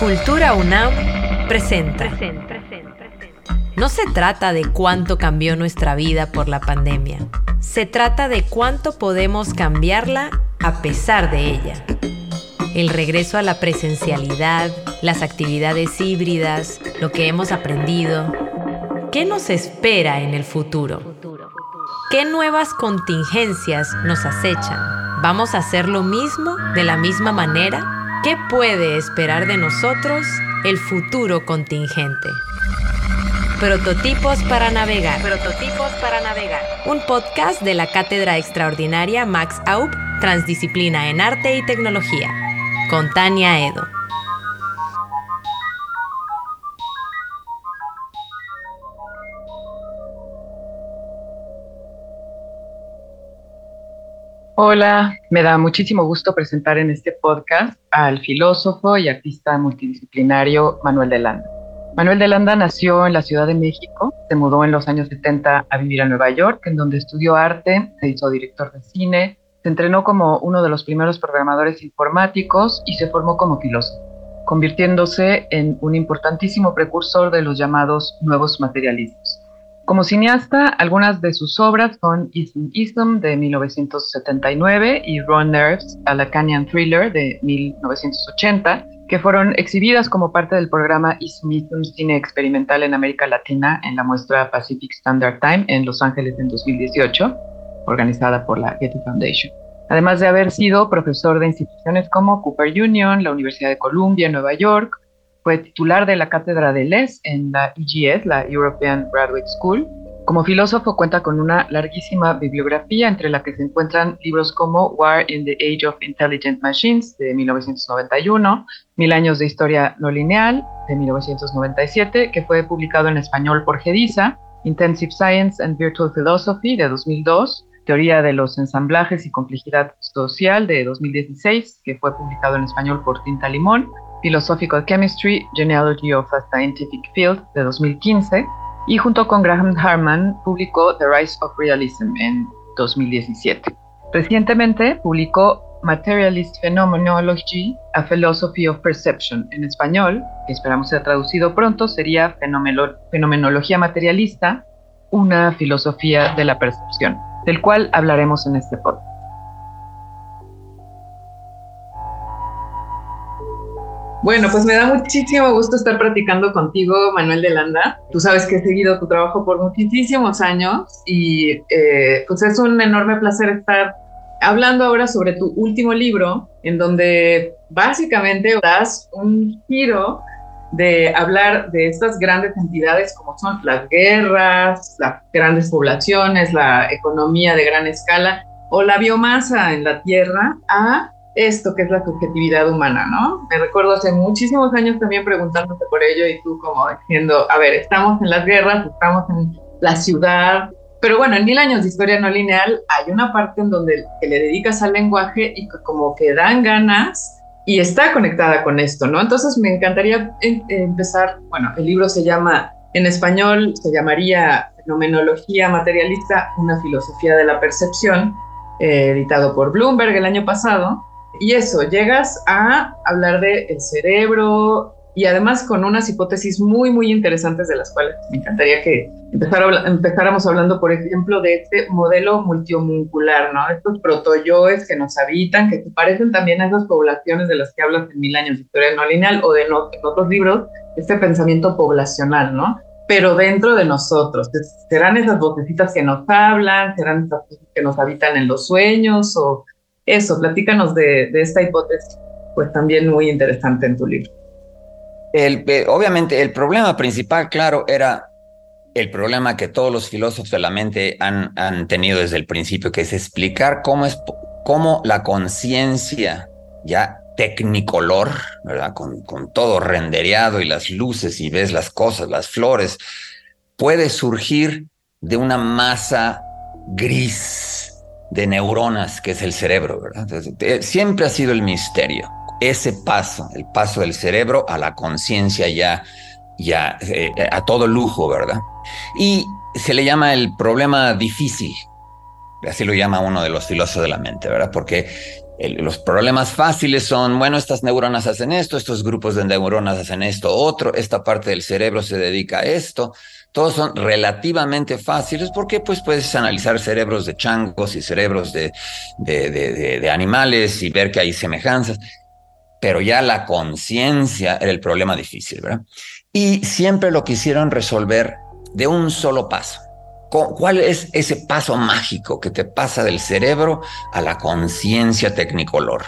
Cultura UNAM presenta. No se trata de cuánto cambió nuestra vida por la pandemia. Se trata de cuánto podemos cambiarla a pesar de ella. El regreso a la presencialidad, las actividades híbridas, lo que hemos aprendido. ¿Qué nos espera en el futuro? ¿Qué nuevas contingencias nos acechan? ¿Vamos a hacer lo mismo de la misma manera? ¿Qué puede esperar de nosotros el futuro contingente? Prototipos para navegar. Prototipos para navegar. Un podcast de la Cátedra Extraordinaria Max Aub, Transdisciplina en Arte y Tecnología, con Tania Edo. Hola, me da muchísimo gusto presentar en este podcast al filósofo y artista multidisciplinario Manuel de Landa. Manuel de Landa nació en la Ciudad de México, se mudó en los años 70 a vivir a Nueva York, en donde estudió arte, se hizo director de cine, se entrenó como uno de los primeros programadores informáticos y se formó como filósofo, convirtiéndose en un importantísimo precursor de los llamados nuevos materialismos. Como cineasta, algunas de sus obras son Ism Ism de 1979 y Raw Nerves, a la Canyon Thriller de 1980, que fueron exhibidas como parte del programa Ism Ism Cine Experimental en América Latina en la muestra Pacific Standard Time en Los Ángeles en 2018, organizada por la Getty Foundation. Además de haber sido profesor de instituciones como Cooper Union, la Universidad de Columbia Nueva York, fue titular de la cátedra de Les en la EGS, la European Graduate School. Como filósofo cuenta con una larguísima bibliografía entre la que se encuentran libros como War in the Age of Intelligent Machines de 1991, Mil años de historia no lineal de 1997, que fue publicado en español por Gedisa, Intensive Science and Virtual Philosophy de 2002, Teoría de los ensamblajes y complejidad social de 2016, que fue publicado en español por Tinta Limón, Philosophical Chemistry, Genealogy of a Scientific Field de 2015 y junto con Graham Harman publicó The Rise of Realism en 2017. Recientemente publicó Materialist Phenomenology, A Philosophy of Perception en español, que esperamos sea traducido pronto, sería Fenomenología Materialista, una filosofía de la percepción, del cual hablaremos en este podcast. Bueno, pues me da muchísimo gusto estar platicando contigo, Manuel de Landa. Tú sabes que he seguido tu trabajo por muchísimos años y eh, pues es un enorme placer estar hablando ahora sobre tu último libro, en donde básicamente das un giro de hablar de estas grandes entidades como son las guerras, las grandes poblaciones, la economía de gran escala o la biomasa en la Tierra a esto que es la subjetividad humana, ¿no? Me recuerdo hace muchísimos años también preguntándote por ello y tú como diciendo, a ver, estamos en las guerras, estamos en la ciudad, pero bueno, en Mil años de historia no lineal hay una parte en donde que le dedicas al lenguaje y como que dan ganas y está conectada con esto, ¿no? Entonces me encantaría em, empezar, bueno, el libro se llama, en español se llamaría Fenomenología Materialista, una filosofía de la percepción, eh, editado por Bloomberg el año pasado. Y eso, llegas a hablar del el cerebro y además con unas hipótesis muy, muy interesantes de las cuales me encantaría que empezáramos hablando, por ejemplo, de este modelo multiomuncular, ¿no? Estos protoyoes que nos habitan, que parecen también a esas poblaciones de las que hablas en Mil años de historia no lineal o de en otros libros, este pensamiento poblacional, ¿no? Pero dentro de nosotros, ¿serán esas vocecitas que nos hablan? ¿Serán esas que nos habitan en los sueños? ¿O eso, platícanos de, esta hipótesis, pues también muy interesante en tu libro. Eh, obviamente, el problema principal, claro, era el problema que todos los filósofos de la mente han, han tenido desde el principio, que es explicar cómo, es, cómo la conciencia ya tecnicolor, ¿verdad? Con, con todo rendereado y las luces y ves las cosas, las flores, puede surgir de una masa gris de neuronas que es el cerebro, ¿verdad? Eh, siempre ha sido el misterio, ese paso, el paso del cerebro a la conciencia ya, ya eh, a todo lujo, ¿verdad? Y se le llama el problema difícil, así lo llama uno de los filósofos de la mente, ¿verdad? Porque los problemas fáciles son, bueno, estas neuronas hacen esto, estos grupos de neuronas hacen esto, otro, esta parte del cerebro se dedica a esto. Todos son relativamente fáciles porque pues puedes analizar cerebros de changos y cerebros de, de, de, de animales y ver que hay semejanzas. Pero ya la conciencia era el problema difícil, ¿verdad? Y siempre lo quisieron resolver de un solo paso. ¿Cuál es ese paso mágico que te pasa del cerebro a la conciencia tecnicolor?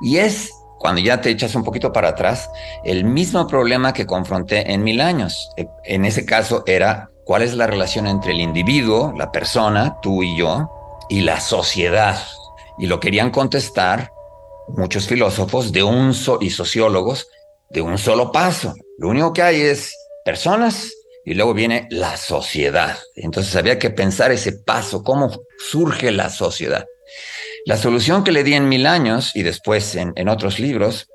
Y es, cuando ya te echas un poquito para atrás, el mismo problema que confronté en mil años. E, en ese caso era cuál es la relación entre el individuo, la persona, tú y yo, y la sociedad. Y lo querían contestar muchos filósofos de un y sociólogos de un solo paso. Lo único que hay es personas y luego viene la sociedad. Entonces había que pensar ese paso, cómo surge la sociedad. La solución que le di en mil años y después en, otros libros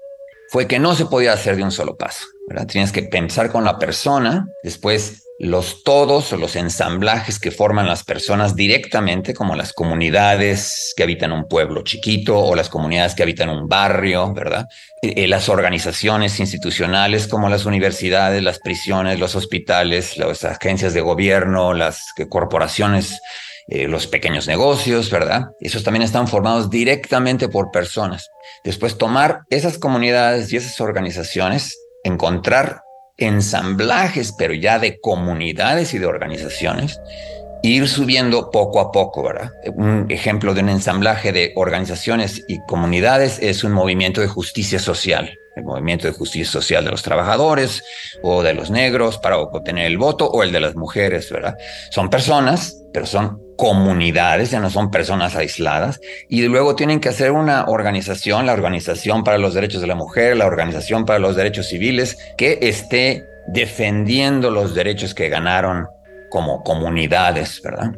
fue que no se podía hacer de un solo paso. ¿verdad? Tienes que pensar con la persona, después los todos o los ensamblajes que forman las personas directamente, como las comunidades que habitan un pueblo chiquito o las comunidades que habitan un barrio, ¿verdad? Eh, las organizaciones institucionales como las universidades, las prisiones, los hospitales, las agencias de gobierno, las corporaciones, eh, los pequeños negocios, ¿verdad? Esos también están formados directamente por personas. Después tomar esas comunidades y esas organizaciones, encontrar ensamblajes, pero ya de comunidades y de organizaciones, ir subiendo poco a poco, ¿verdad? Un ejemplo de un ensamblaje de organizaciones y comunidades es un movimiento de justicia social, el movimiento de justicia social de los trabajadores o de los negros para obtener el voto o el de las mujeres, ¿verdad? Son personas, pero son comunidades, ya no son personas aisladas, y luego tienen que hacer una organización, la Organización para los Derechos de la Mujer, la Organización para los Derechos Civiles, que esté defendiendo los derechos que ganaron como comunidades, ¿verdad?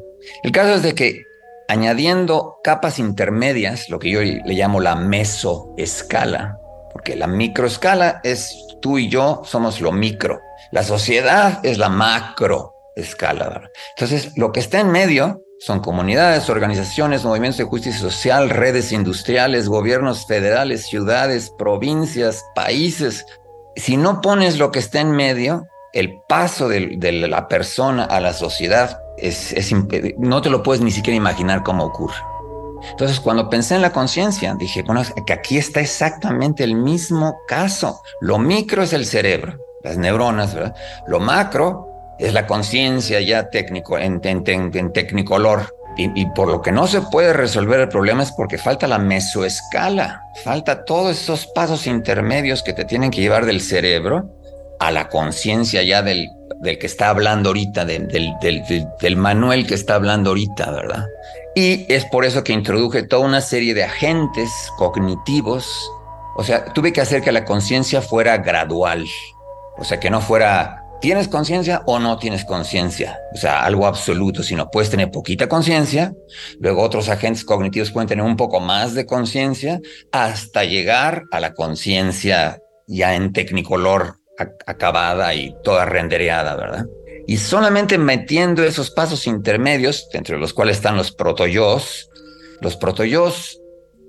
El caso es de que añadiendo capas intermedias, lo que yo le llamo la mesoescala, porque la microescala es tú y yo somos lo micro, la sociedad es la macro escala. Entonces, lo que está en medio son comunidades, organizaciones, movimientos de justicia social, redes industriales, gobiernos federales, ciudades, provincias, países. Si no pones lo que está en medio, el paso de, la persona a la sociedad es no te lo puedes ni siquiera imaginar cómo ocurre. Entonces, cuando pensé en la conciencia, dije, bueno, que aquí está exactamente el mismo caso. Lo micro es el cerebro, las neuronas, ¿verdad? Lo macro es la conciencia ya técnico, en, en, tecnicolor. Y, y, por lo que no se puede resolver el problema es porque falta la mesoescala, falta todos esos pasos intermedios que te tienen que llevar del cerebro a la conciencia ya del, del, que está hablando ahorita, del, del, del, del Manuel que está hablando ahorita, ¿verdad? Y es por eso que introduje toda una serie de agentes cognitivos. O sea, tuve que hacer que la conciencia fuera gradual. O sea, que no fuera ¿Tienes conciencia o no tienes conciencia? O sea, algo absoluto, sino puedes tener poquita conciencia, luego otros agentes cognitivos pueden tener un poco más de conciencia, hasta llegar a la conciencia ya en tecnicolor acabada y toda rendereada, ¿verdad? Y solamente metiendo esos pasos intermedios, entre los cuales están los protoyos, los protoyos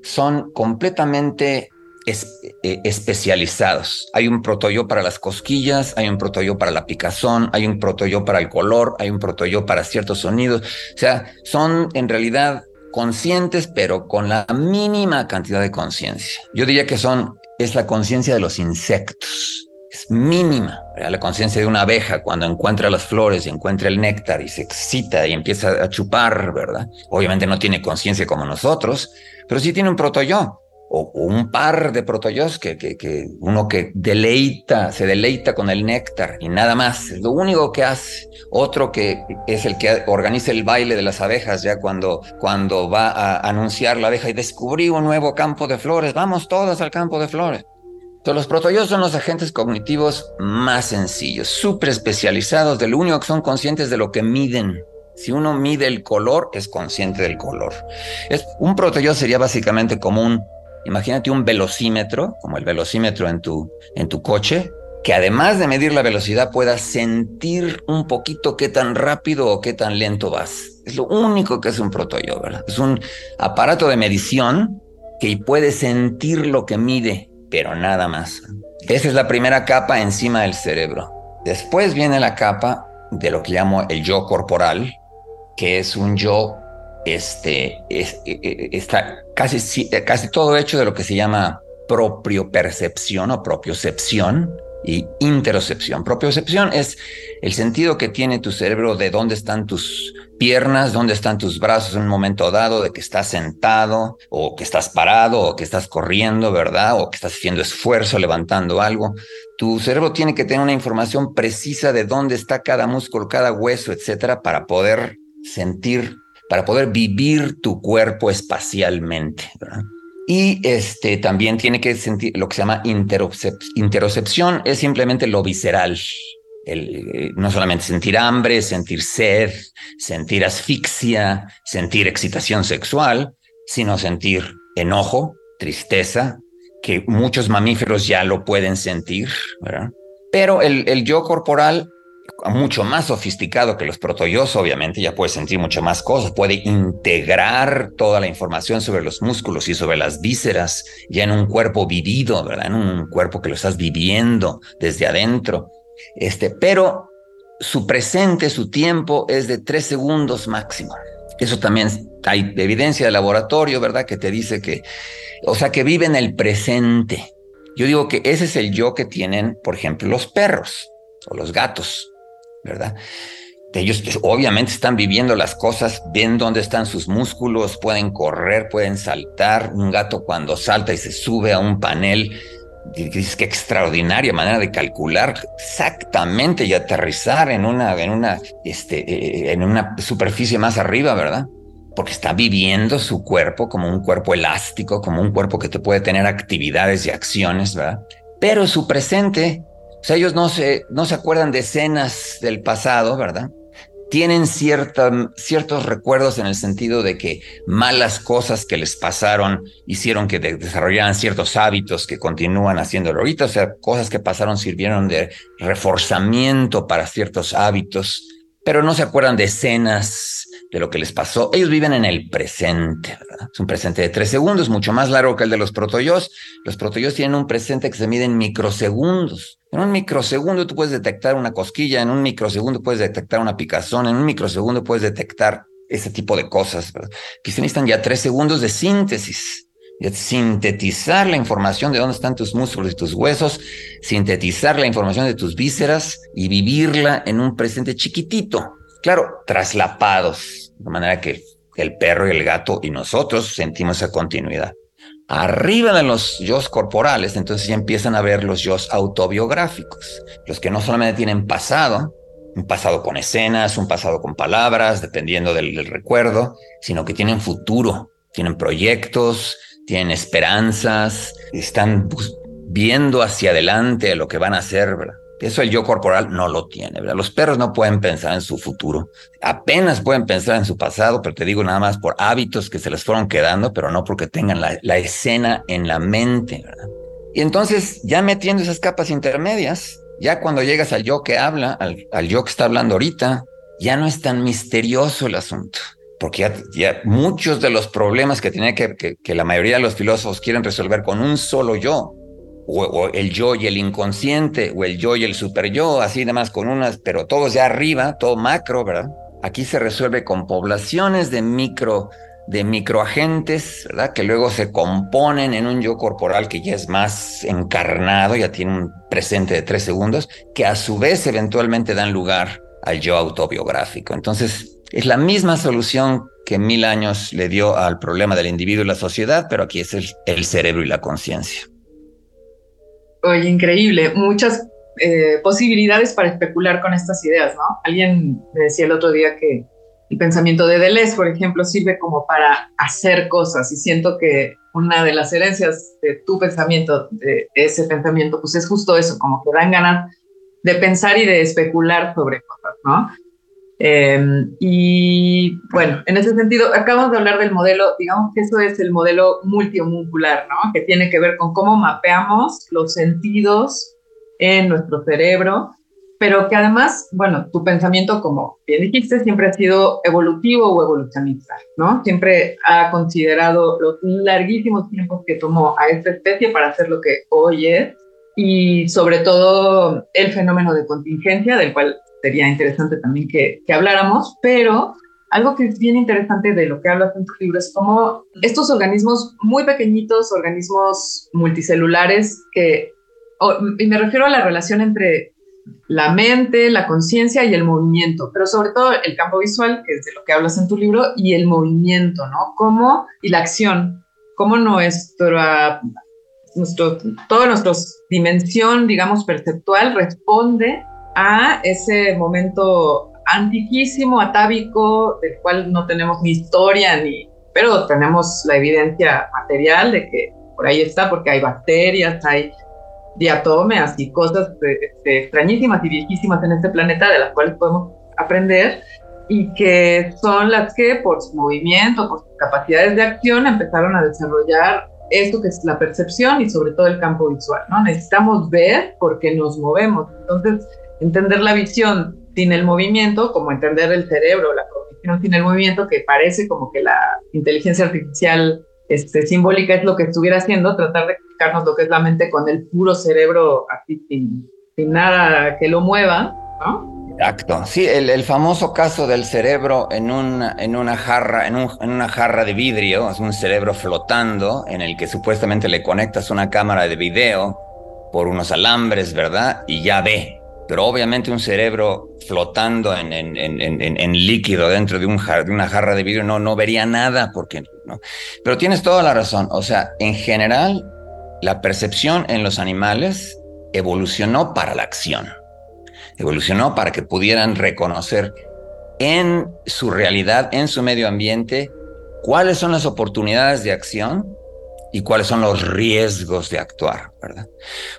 son completamente eh, especializados. Hay un protoyo para las cosquillas, hay un protoyo para la picazón, hay un protoyo para el color, hay un protoyo para ciertos sonidos. O sea, son en realidad conscientes, pero con la mínima cantidad de conciencia. Yo diría que son, es la conciencia de los insectos. Es mínima, la conciencia de una abeja cuando encuentra las flores y encuentra el néctar y se excita y empieza a chupar, ¿verdad? Obviamente no tiene conciencia como nosotros, pero sí tiene un protoyo o, un par de protoyos que, que, uno que deleita, se deleita con el néctar y nada más, es lo único que hace. Otro que es el que organiza el baile de las abejas ya cuando, cuando va a anunciar la abeja y descubrí un nuevo campo de flores, vamos todos al campo de flores. Entonces, los protoyos son los agentes cognitivos más sencillos, súper especializados, de lo único que son conscientes de lo que miden. Si uno mide el color, es consciente del color. Un protoyo sería básicamente como un Imagínate un velocímetro, como el velocímetro en tu, en tu coche, que además de medir la velocidad pueda sentir un poquito qué tan rápido o qué tan lento vas. Es lo único que es un protoyo, ¿verdad? Es un aparato de medición que puede sentir lo que mide, pero nada más. Esa es la primera capa encima del cerebro. Después viene la capa de lo que llamo el yo corporal, que es un yo, este, es, e, e, está casi, casi todo hecho de lo que se llama propio percepción o propiocepción, y interocepción. Propiocepción es el sentido que tiene tu cerebro de dónde están tus piernas, dónde están tus brazos en un momento dado, de que estás sentado o que estás parado o que estás corriendo, ¿verdad? O que estás haciendo esfuerzo, levantando algo. Tu cerebro tiene que tener una información precisa de dónde está cada músculo, cada hueso, etcétera, para poder sentir, para poder vivir tu cuerpo espacialmente, ¿verdad? Y este, también tiene que sentir lo que se llama interocepción, es simplemente lo visceral. El, no solamente sentir hambre, sentir sed, sentir asfixia, sentir excitación sexual, sino sentir enojo, tristeza, que muchos mamíferos ya lo pueden sentir. Pero el, el yo corporal mucho más sofisticado que los protoyos, obviamente, ya puede sentir mucho más cosas, puede integrar toda la información sobre los músculos y sobre las vísceras ya en un cuerpo vivido, ¿verdad? En un cuerpo que lo estás viviendo desde adentro. Este, pero su presente, su tiempo es de tres segundos máximo. Eso también hay evidencia de laboratorio, ¿verdad? Que te dice que, o sea, que vive en el presente. Yo digo que ese es el yo que tienen, por ejemplo, los perros o los gatos. ¿Verdad? Ellos obviamente están viviendo las cosas, ven dónde están sus músculos, pueden correr, pueden saltar. Un gato cuando salta y se sube a un panel, dices qué extraordinaria manera de calcular exactamente y aterrizar en una, en una, este, eh, en una superficie más arriba, ¿verdad? Porque está viviendo su cuerpo como un cuerpo elástico, como un cuerpo que te puede tener actividades y acciones, ¿verdad? Pero su presente o sea, ellos no se, no se acuerdan de escenas del pasado, ¿verdad? Tienen ciertos recuerdos en el sentido de que malas cosas que les pasaron hicieron que desarrollaran ciertos hábitos que continúan haciéndolo ahorita, o sea, cosas que pasaron sirvieron de reforzamiento para ciertos hábitos, pero no se acuerdan de escenas de lo que les pasó. Ellos viven en el presente, ¿verdad? Es un presente de tres segundos, mucho más largo que el de los protoyos. Los protoyos tienen un presente que se mide en microsegundos. En un microsegundo tú puedes detectar una cosquilla, en un microsegundo puedes detectar una picazón, en un microsegundo puedes detectar ese tipo de cosas. Que se necesitan ya tres segundos de síntesis de sintetizar la información de dónde están tus músculos y tus huesos, sintetizar la información de tus vísceras y vivirla en un presente chiquitito, claro, traslapados, de manera que el perro y el gato y nosotros sentimos esa continuidad. Arriba de los yo corporales, entonces ya empiezan a ver los yo autobiográficos, los que no solamente tienen pasado, un pasado con escenas, un pasado con palabras, dependiendo del, recuerdo, sino que tienen futuro, tienen proyectos, tienen esperanzas, están viendo hacia adelante lo que van a hacer, ¿verdad? Eso el yo corporal no lo tiene. Los perros no pueden pensar en su futuro, apenas pueden pensar en su pasado, pero te digo nada más por hábitos que se les fueron quedando, pero no porque tengan la, escena en la mente. Y entonces, ya metiendo esas capas intermedias, ya cuando llegas al yo que habla, al, yo que está hablando ahorita, ya no es tan misterioso el asunto, porque ya, muchos de los problemas que tiene que, que la mayoría de los filósofos quieren resolver con un solo yo, o, el yo y el inconsciente, o el yo y el super yo, así demás con unas, pero todos ya arriba, todo macro, ¿verdad? Aquí se resuelve con poblaciones de micro, de microagentes, ¿verdad? Que luego se componen en un yo corporal que ya es más encarnado, ya tiene un presente de tres segundos, que a su vez eventualmente dan lugar al yo autobiográfico. Entonces, es la misma solución que mil años le dio al problema del individuo y la sociedad, pero aquí es el cerebro y la conciencia. Oye, increíble. Muchas eh, posibilidades para especular con estas ideas, ¿no? Alguien me decía el otro día que el pensamiento de Deleuze, por ejemplo, sirve como para hacer cosas y siento que una de las herencias de tu pensamiento, de ese pensamiento, pues es justo eso, como que dan ganas de pensar y de especular sobre cosas, ¿no? Em, y bueno, en ese sentido, acabamos de hablar del modelo, digamos que eso es el modelo multiomuncular, ¿no? Que tiene que ver con cómo mapeamos los sentidos en nuestro cerebro, pero que además, bueno, tu pensamiento, como bien dijiste, siempre ha sido evolutivo o evolucionista, ¿no? Siempre ha considerado los larguísimos tiempos que tomó a esta especie para hacer lo que hoy es y sobre todo el fenómeno de contingencia, del cual sería interesante también que, que habláramos, pero algo que es bien interesante de lo que hablas en tu libro es cómo estos organismos muy pequeñitos, organismos multicelulares, que, y me refiero a la relación entre la mente, la conciencia y el movimiento, pero sobre todo el campo visual, que es de lo que hablas en tu libro, y el movimiento, ¿no? Cómo, y la acción, cómo nuestra, nuestro, toda nuestra dimensión, digamos, perceptual responde a ese momento antiquísimo, atávico, del cual no tenemos ni historia, ni, pero tenemos la evidencia material de que por ahí está, porque hay bacterias, hay diatomeas y cosas extrañísimas y viejísimas en este planeta de las cuales podemos aprender y que son las que por su movimiento, por sus capacidades de acción empezaron a desarrollar esto que es la percepción y sobre todo el campo visual, ¿no? Necesitamos ver porque nos movemos. Entonces, entender la visión sin el movimiento, como entender el cerebro, la cognición sin el movimiento, que parece como que la inteligencia artificial este, simbólica es lo que estuviera haciendo, tratar de explicarnos lo que es la mente con el puro cerebro así sin, nada que lo mueva, ¿no? Exacto. Sí, el, el, famoso caso del cerebro en una, en una jarra, en, un, en, una jarra de vidrio, es un cerebro flotando en el que supuestamente le conectas una cámara de video por unos alambres, ¿verdad? Y ya ve. Pero obviamente un cerebro flotando en, en, en líquido dentro de, un de, una jarra de vidrio no, no vería nada porque no. Pero tienes toda la razón. O sea, en general, la percepción en los animales evolucionó para la acción. Evolucionó para que pudieran reconocer en su realidad, en su medio ambiente, cuáles son las oportunidades de acción y cuáles son los riesgos de actuar, ¿verdad?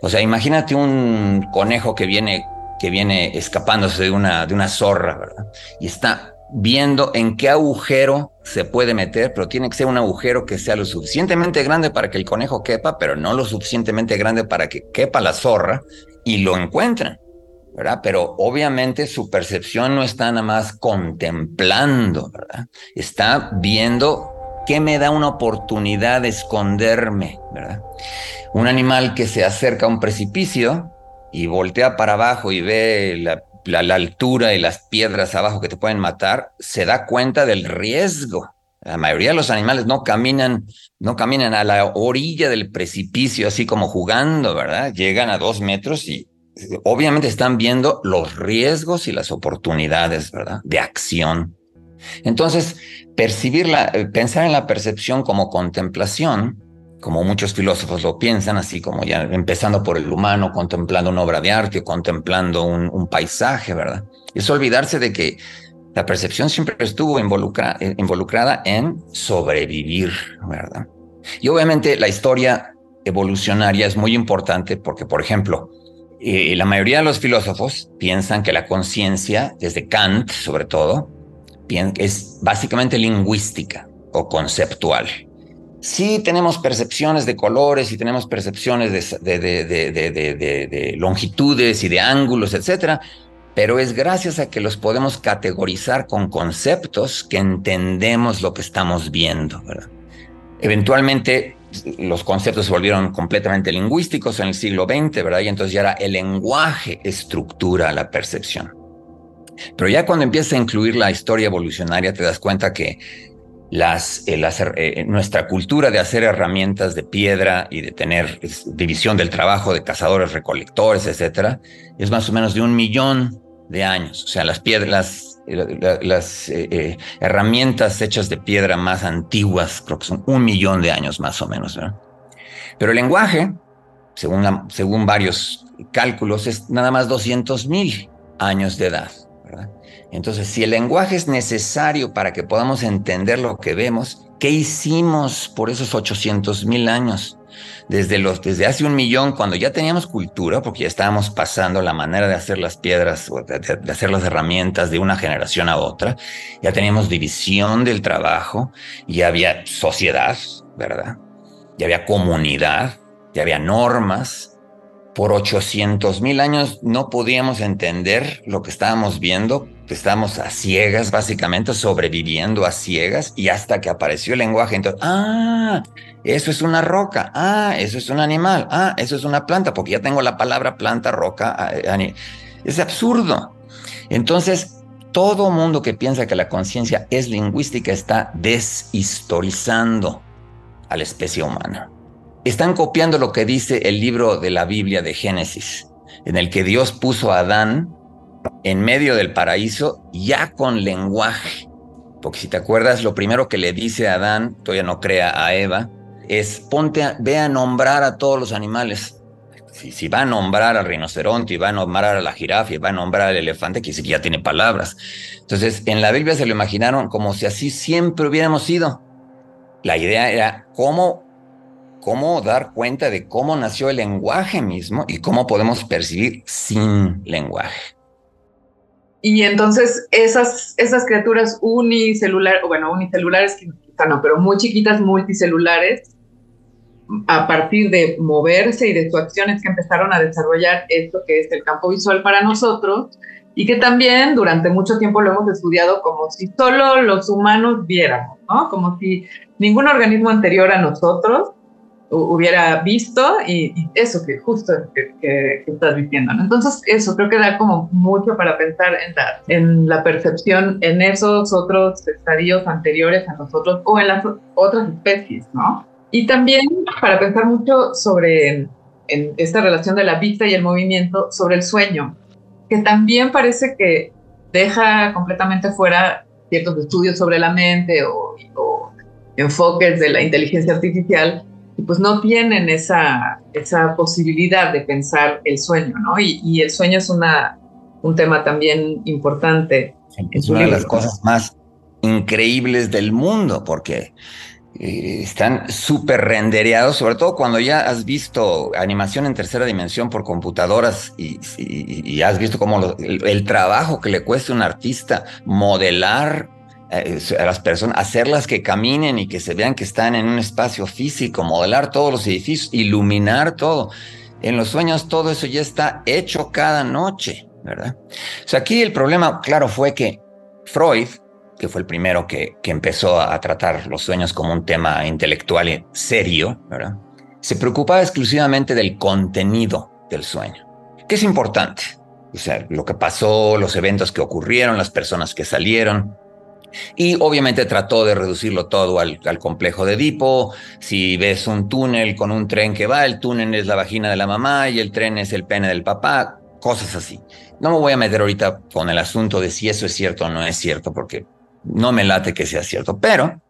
O sea, imagínate un conejo que viene que viene escapándose de una, de una zorra, ¿verdad? Y está viendo en qué agujero se puede meter, pero tiene que ser un agujero que sea lo suficientemente grande para que el conejo quepa, pero no lo suficientemente grande para que quepa la zorra y lo encuentran, ¿verdad? Pero obviamente su percepción no está nada más contemplando, ¿verdad? Está viendo qué me da una oportunidad de esconderme, ¿verdad? Un animal que se acerca a un precipicio, y voltea para abajo y ve la, altura y las piedras abajo que te pueden matar, se da cuenta del riesgo. La mayoría de los animales no caminan, no caminan a la orilla del precipicio así como jugando, ¿verdad? Llegan a dos metros y obviamente están viendo los riesgos y las oportunidades, ¿verdad? De acción. Entonces, percibirla, eh, pensar en la percepción como contemplación como muchos filósofos lo piensan, así como ya empezando por el humano, contemplando una obra de arte o contemplando un, paisaje, ¿verdad? Es olvidarse de que la percepción siempre estuvo eh, involucrada en sobrevivir, ¿verdad? Y obviamente la historia evolucionaria es muy importante porque, por ejemplo, eh, la mayoría de los filósofos piensan que la conciencia, desde Kant sobre todo, es básicamente lingüística o conceptual. Sí tenemos percepciones de colores y tenemos percepciones de, de, longitudes y de ángulos, etcétera, pero es gracias a que los podemos categorizar con conceptos que entendemos lo que estamos viendo. ¿verdad? Eventualmente los conceptos se volvieron completamente lingüísticos en el siglo XX, ¿verdad? Y entonces ya era el lenguaje estructura la percepción. Pero ya cuando empiezas a incluir la historia evolucionaria te das cuenta que las, eh, eh, nuestra cultura de hacer herramientas de piedra y de tener división del trabajo de cazadores, recolectores, etcétera, es más o menos de un millón de años. O sea, las piedras, las, eh, herramientas hechas de piedra más antiguas, creo que son un millón de años más o menos. Pero el lenguaje, según, según varios cálculos, es nada más 200 mil años de edad. Entonces, si el lenguaje es necesario para que podamos entender lo que vemos, ¿qué hicimos por esos 800 mil años? Desde, los, desde hace un millón, cuando ya teníamos cultura, porque ya estábamos pasando la manera de hacer las piedras, de, de hacer las herramientas de una generación a otra, ya teníamos división del trabajo, ya había sociedad, ¿verdad? Ya había comunidad, ya había normas, por 800 mil años no podíamos entender lo que estábamos viendo, que estábamos a ciegas, básicamente sobreviviendo a ciegas, y hasta que apareció el lenguaje, entonces, ah, eso es una roca, ah, eso es un animal, ah, eso es una planta, porque ya tengo la palabra planta, roca, es absurdo. Entonces, todo mundo que piensa que la conciencia es lingüística está deshistorizando a la especie humana están copiando lo que dice el libro de la Biblia de Génesis, en el que Dios puso a Adán en medio del paraíso ya con lenguaje. Porque si te acuerdas, lo primero que le dice a Adán, todavía no crea a Eva, es ponte, a, ve a nombrar a todos los animales. Si, si, va a nombrar al rinoceronte y va a nombrar a la jirafa y va a nombrar al elefante, que ya tiene palabras. Entonces, en la Biblia se lo imaginaron como si así siempre hubiéramos sido. La idea era cómo cómo dar cuenta de cómo nació el lenguaje mismo y cómo podemos percibir sin lenguaje. Y entonces esas, esas criaturas unicelulares, bueno, unicelulares, no, pero muy chiquitas, multicelulares, a partir de moverse y de sus acciones que empezaron a desarrollar esto que es el campo visual para nosotros, y que también durante mucho tiempo lo hemos estudiado como si solo los humanos viéramos, ¿no? Como si ningún organismo anterior a nosotros hubiera visto y, eso que justo que, estás diciendo. Entonces, eso creo que da como mucho para pensar en la, en la percepción en esos otros estadios anteriores a nosotros o en las otras especies, ¿no? Y también para pensar mucho sobre en esta relación de la vista y el movimiento, sobre el sueño, que también parece que deja completamente fuera ciertos estudios sobre la mente o, o enfoques de la inteligencia artificial y pues no tienen esa, esa posibilidad de pensar el sueño, ¿no? Y, el sueño es una, un tema también importante. Es una de las cosas más increíbles del mundo, porque eh, están súper rendereados, sobre todo cuando ya has visto animación en tercera dimensión por computadoras y, has visto cómo el, trabajo que le cuesta a un artista modelar a las personas, hacerlas que caminen y que se vean que están en un espacio físico, modelar todos los edificios, iluminar todo. En los sueños todo eso ya está hecho cada noche, ¿verdad? O sea, aquí el problema, claro, fue que Freud, que fue el primero que, que empezó a tratar los sueños como un tema intelectual serio, ¿verdad? Se preocupaba exclusivamente del contenido del sueño, que es importante. O sea, lo que pasó, los eventos que ocurrieron, las personas que salieron, y obviamente trató de reducirlo todo al, complejo de Edipo. Si ves un túnel con un tren que va, el túnel es la vagina de la mamá y el tren es el pene del papá, cosas así. No me voy a meter ahorita con el asunto de si eso es cierto o no es cierto, porque no me late que sea cierto, pero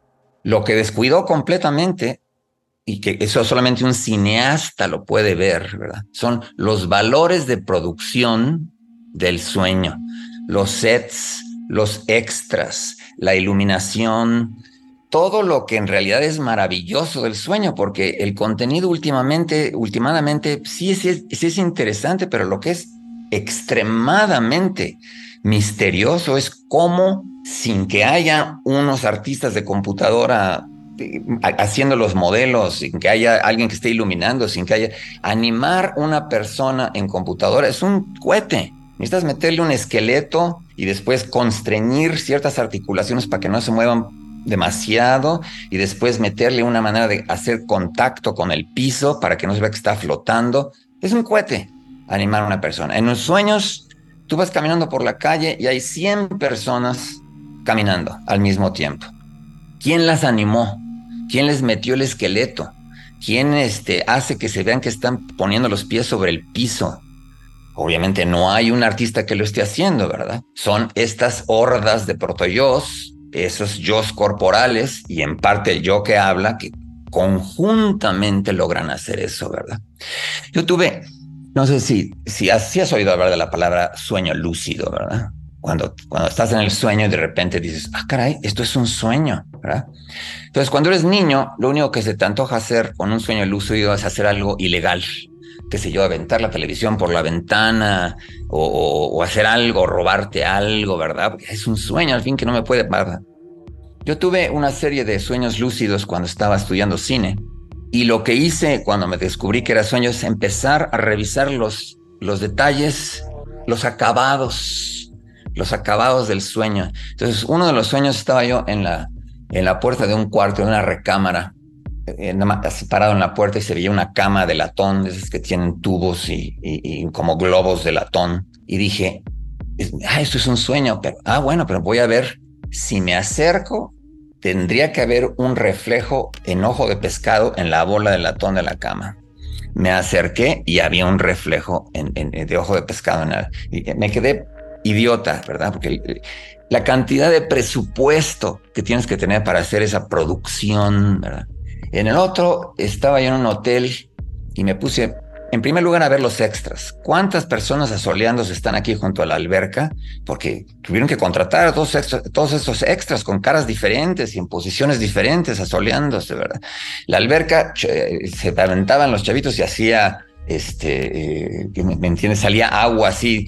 lo que descuidó completamente y que eso solamente un cineasta lo puede ver, ¿verdad? Son los valores de producción del sueño, los sets, los extras, la iluminación, todo lo que en realidad es maravilloso del sueño, porque el contenido últimamente, últimamente sí es, sí es interesante, pero lo que es extremadamente misterioso es cómo, sin que haya unos artistas de computadora eh, haciendo los modelos, sin que haya alguien que esté iluminando, sin que haya animar una persona en computadora, es un cohete. Necesitas meterle un esqueleto y después constreñir ciertas articulaciones para que no se muevan demasiado y después meterle una manera de hacer contacto con el piso para que no se vea que está flotando. Es un cohete animar a una persona. En los sueños, tú vas caminando por la calle y hay 100 personas caminando al mismo tiempo. ¿Quién las animó? ¿Quién les metió el esqueleto? ¿Quién este, hace que se vean que están poniendo los pies sobre el piso? Obviamente no hay un artista que lo esté haciendo, ¿verdad? Son estas hordas de protoyos, esos yo corporales y en parte el yo que habla, que conjuntamente logran hacer eso, ¿verdad? Yo tuve, no sé si, si has, has oído hablar de la palabra sueño lúcido, ¿verdad? Cuando, cuando estás en el sueño y de repente dices, ah, caray, esto es un sueño, ¿verdad? Entonces, cuando eres niño, lo único que se te antoja hacer con un sueño lúcido es hacer algo ilegal, qué sé yo, aventar la televisión por la ventana o, hacer algo, robarte algo, ¿verdad? es un sueño al fin que no me puede parar. Yo tuve una serie de sueños lúcidos cuando estaba estudiando cine Y lo que hice cuando me descubrí que era sueño es empezar a revisar los, los detalles, los acabados, los acabados del sueño. Entonces, uno de los sueños estaba yo en la, en la puerta de un cuarto, de una recámara, parado en la puerta y se veía una cama de latón, esas que tienen tubos y, y, como globos de latón. Y dije, ah, esto es un sueño, pero, ah, bueno, pero voy a ver si me acerco tendría que haber un reflejo en ojo de pescado en la bola de latón de la cama. Me acerqué y había un reflejo en, de ojo de pescado. En la, me quedé idiota, ¿verdad? Porque la cantidad de presupuesto que tienes que tener para hacer esa producción, ¿verdad? En el otro estaba yo en un hotel y me puse en primer lugar, a ver los extras. ¿Cuántas personas asoleándose están aquí junto a la alberca? Porque tuvieron que contratar a todos, todos estos extras con caras diferentes y en posiciones diferentes asoleándose, ¿verdad? La alberca se aventaban los chavitos y hacía, este, eh, ¿me entiendes? Salía agua así.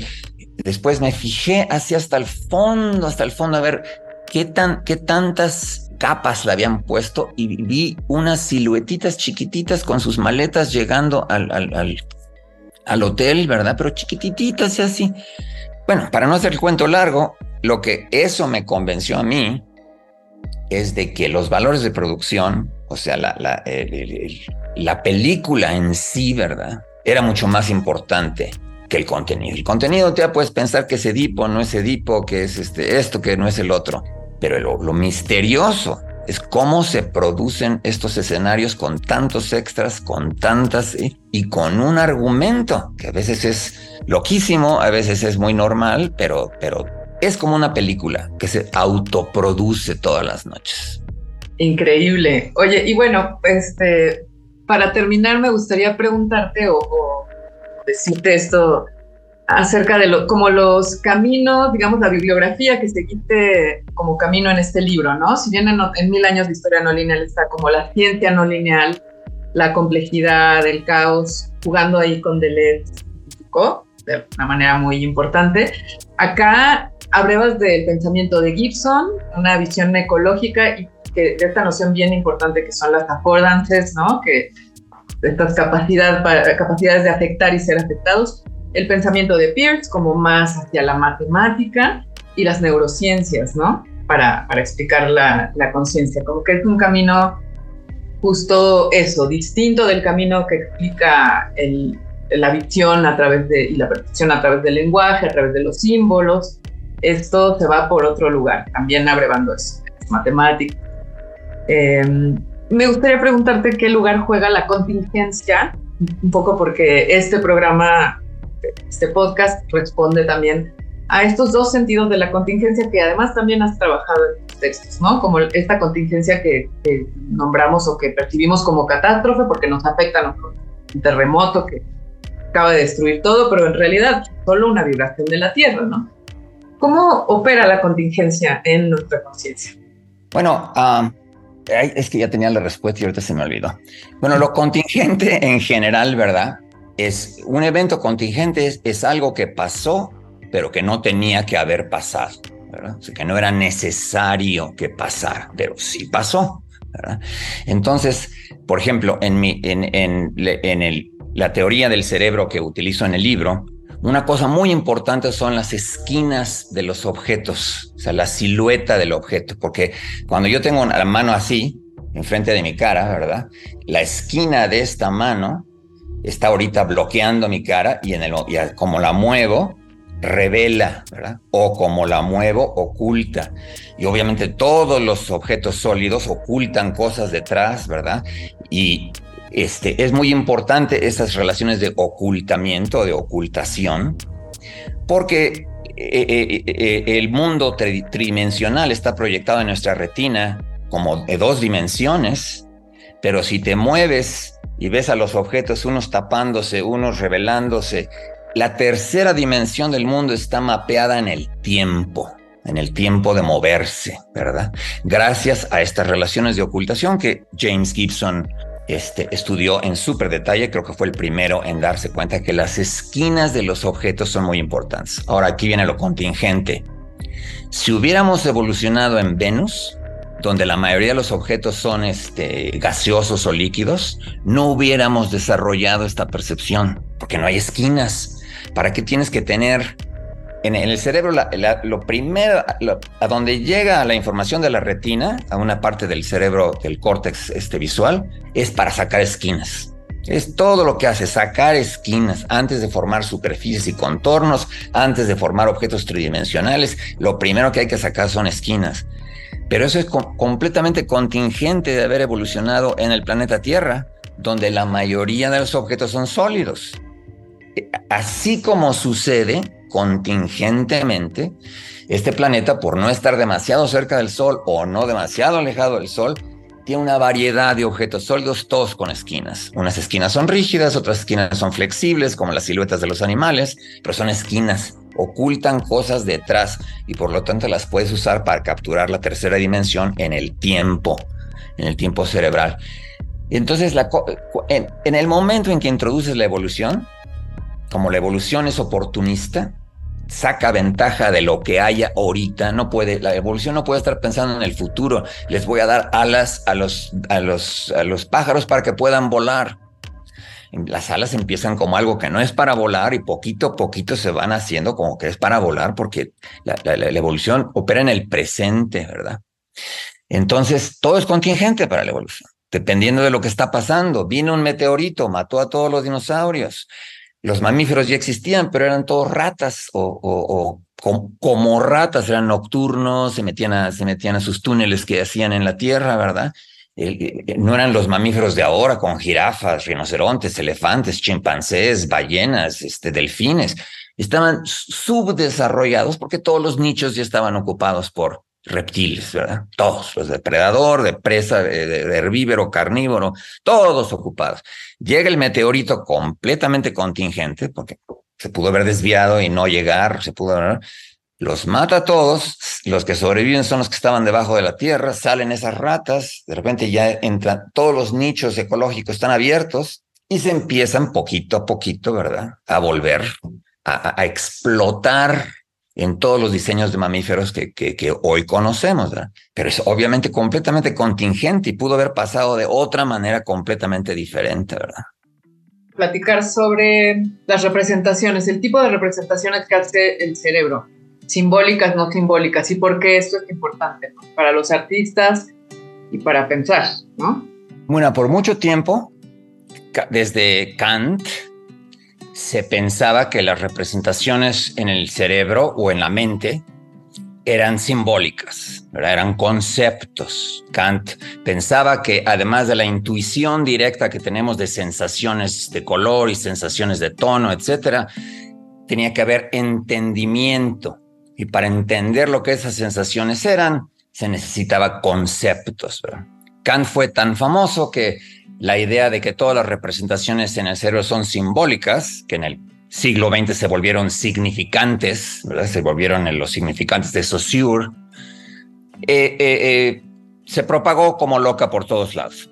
Después me fijé hacia hasta el fondo, hasta el fondo, a ver qué, tan, qué tantas capas la habían puesto y vi unas siluetitas chiquititas con sus maletas llegando al, al, al, hotel, ¿verdad? Pero chiquititas y así. Bueno, para no hacer el cuento largo, lo que eso me convenció a mí es de que los valores de producción, o sea, la, la, la película en sí, ¿verdad? Era mucho más importante que el contenido. El contenido ya puedes pensar que es Edipo, no es Edipo, que es este, esto, que no es el otro. Pero lo, misterioso es cómo se producen estos escenarios con tantos extras, con tantas y con un argumento que a veces es loquísimo, a veces es muy normal, pero, pero es como una película que se autoproduce todas las noches. Increíble. Oye, y bueno, este, para terminar me gustaría preguntarte o, o decirte esto acerca de lo, como los caminos, digamos, la bibliografía que seguiste como camino en este libro, ¿no? Si bien en, Mil años de historia no lineal está como la ciencia no lineal, la complejidad, el caos, jugando ahí con Deleuze de una manera muy importante. Acá hablabas del pensamiento de Gibson, una visión ecológica y que de esta noción bien importante que son las affordances, ¿no? Que estas capacidades, capacidades de afectar y ser afectados el pensamiento de Peirce como más hacia la matemática y las neurociencias, ¿no? Para, para explicar la, la conciencia, como que es un camino justo eso, distinto del camino que explica el, la visión a través de, y la percepción a través del lenguaje, a través de los símbolos. Esto se va por otro lugar, también abrevando eso, matemática. Em, me gustaría preguntarte qué lugar juega la contingencia, un poco porque este programa este podcast responde también a estos dos sentidos de la contingencia que además también has trabajado en tus textos, ¿no? Como esta contingencia que, nombramos o que percibimos como catástrofe porque nos afecta a un terremoto que acaba de destruir todo, pero en realidad solo una vibración de la Tierra, ¿no? ¿Cómo opera la contingencia en nuestra conciencia? Bueno, es que ya tenía la respuesta y ahorita se me olvidó. Bueno, lo contingente en general, ¿verdad? Es un evento contingente, es, algo que pasó, pero que no tenía que haber pasado, ¿verdad? que no era necesario que pasara, pero sí pasó. Entonces, por ejemplo, en, mi, en, en, en el, la teoría del cerebro que utilizo en el libro, una cosa muy importante son las esquinas de los objetos, o sea, la silueta del objeto, porque cuando yo tengo la mano así, enfrente de mi cara, ¿verdad? La esquina de esta mano está ahorita bloqueando mi cara y, en el, como la muevo, revela, ¿verdad? O como la muevo, oculta. Y obviamente todos los objetos sólidos ocultan cosas detrás, ¿verdad? Y este, es muy importante esas relaciones de ocultamiento, de ocultación, porque eh, eh, eh, el mundo tridimensional está proyectado en nuestra retina como de dos dimensiones, pero si te mueves y ves a los objetos, unos tapándose, unos revelándose. La tercera dimensión del mundo está mapeada en el tiempo, en el tiempo de moverse, ¿verdad? Gracias a estas relaciones de ocultación que James Gibson este, estudió en súper detalle, creo que fue el primero en darse cuenta que las esquinas de los objetos son muy importantes. Ahora aquí viene lo contingente. Si hubiéramos evolucionado en Venus, donde la mayoría de los objetos son este, gaseosos o líquidos, no hubiéramos desarrollado esta percepción, porque no hay esquinas. ¿Para qué tienes que tener en, el cerebro lo primero, a donde llega la información de la retina, a una parte del cerebro del córtex este, visual, es para sacar esquinas. Es todo lo que hace, sacar esquinas antes de formar superficies y contornos, antes de formar objetos tridimensionales. Lo primero que hay que sacar son esquinas. Pero eso es completamente contingente de haber evolucionado en el planeta Tierra, donde la mayoría de los objetos son sólidos. Así como sucede contingentemente, este planeta, por no estar demasiado cerca del Sol o no demasiado alejado del Sol, tiene una variedad de objetos sólidos, todos con esquinas. Unas esquinas son rígidas, otras esquinas son flexibles, como las siluetas de los animales, pero son esquinas, ocultan cosas detrás y por lo tanto las puedes usar para capturar la tercera dimensión en el tiempo, en el tiempo cerebral. Entonces, en, en el momento en que introduces la evolución, como la evolución es oportunista, saca ventaja de lo que haya ahorita, no puede, la evolución no puede estar pensando en el futuro. Les voy a dar alas a los, a los, a los pájaros para que puedan volar. Las alas empiezan como algo que no es para volar y poquito a poquito se van haciendo como que es para volar porque la, evolución opera en el presente, ¿verdad? Entonces, todo es contingente para la evolución, dependiendo de lo que está pasando. Vino un meteorito, mató a todos los dinosaurios los mamíferos ya existían, pero eran todos ratas o, como ratas, eran nocturnos, se metían, a, se metían a sus túneles que hacían en la tierra, ¿verdad? No eran los mamíferos de ahora con jirafas, rinocerontes, elefantes, chimpancés, ballenas, este, delfines. Estaban subdesarrollados porque todos los nichos ya estaban ocupados por reptiles, ¿verdad? Todos, los de predador, de presa, de, herbívoro, carnívoro, todos ocupados. Llega el meteorito completamente contingente, porque se pudo haber desviado y no llegar, se pudo haber, los mata a todos, los que sobreviven son los que estaban debajo de la tierra, salen esas ratas, de repente ya entran, todos los nichos ecológicos están abiertos y se empiezan poquito a poquito, ¿verdad? A volver a, explotar en todos los diseños de mamíferos que, que, hoy conocemos, ¿verdad? pero es obviamente completamente contingente y pudo haber pasado de otra manera completamente diferente, ¿verdad? Platicar sobre las representaciones, el tipo de representaciones que hace el cerebro, simbólicas, no simbólicas, y por qué esto es importante para los artistas y para pensar, ¿no? Bueno, por mucho tiempo, desde Kant, se pensaba que las representaciones en el cerebro o en la mente eran simbólicas, eran conceptos. Kant pensaba que además de la intuición directa que tenemos de sensaciones de color y sensaciones de tono, etcétera, tenía que haber entendimiento. Y para entender lo que esas sensaciones eran, se necesitaba conceptos. Kant fue tan famoso que la idea de que todas las representaciones en el cerebro son simbólicas, que en el siglo XX se volvieron significantes, ¿verdad? se volvieron en los significantes de Saussure, eh, eh, eh, se propagó como loca por todos lados.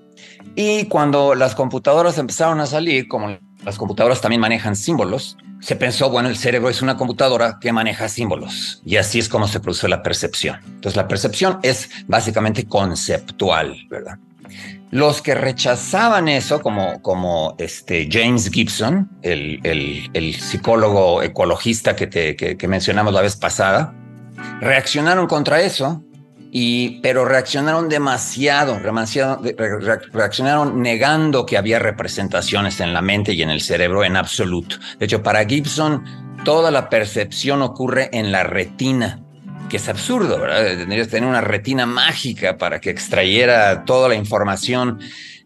Y cuando las computadoras empezaron a salir, como las computadoras también manejan símbolos, se pensó, bueno, el cerebro es una computadora que maneja símbolos. Y así es como se produce la percepción. Entonces la percepción es básicamente conceptual, ¿verdad? Los que rechazaban eso, como, como este James Gibson, el, el, psicólogo ecologista que, te, que, mencionamos la vez pasada, reaccionaron contra eso, pero reaccionaron demasiado, demasiado, reaccionaron negando que había representaciones en la mente y en el cerebro en absoluto. De hecho, para Gibson, toda la percepción ocurre en la retina que es absurdo, ¿verdad? Tendrías que tener una retina mágica para que extrayera toda la información.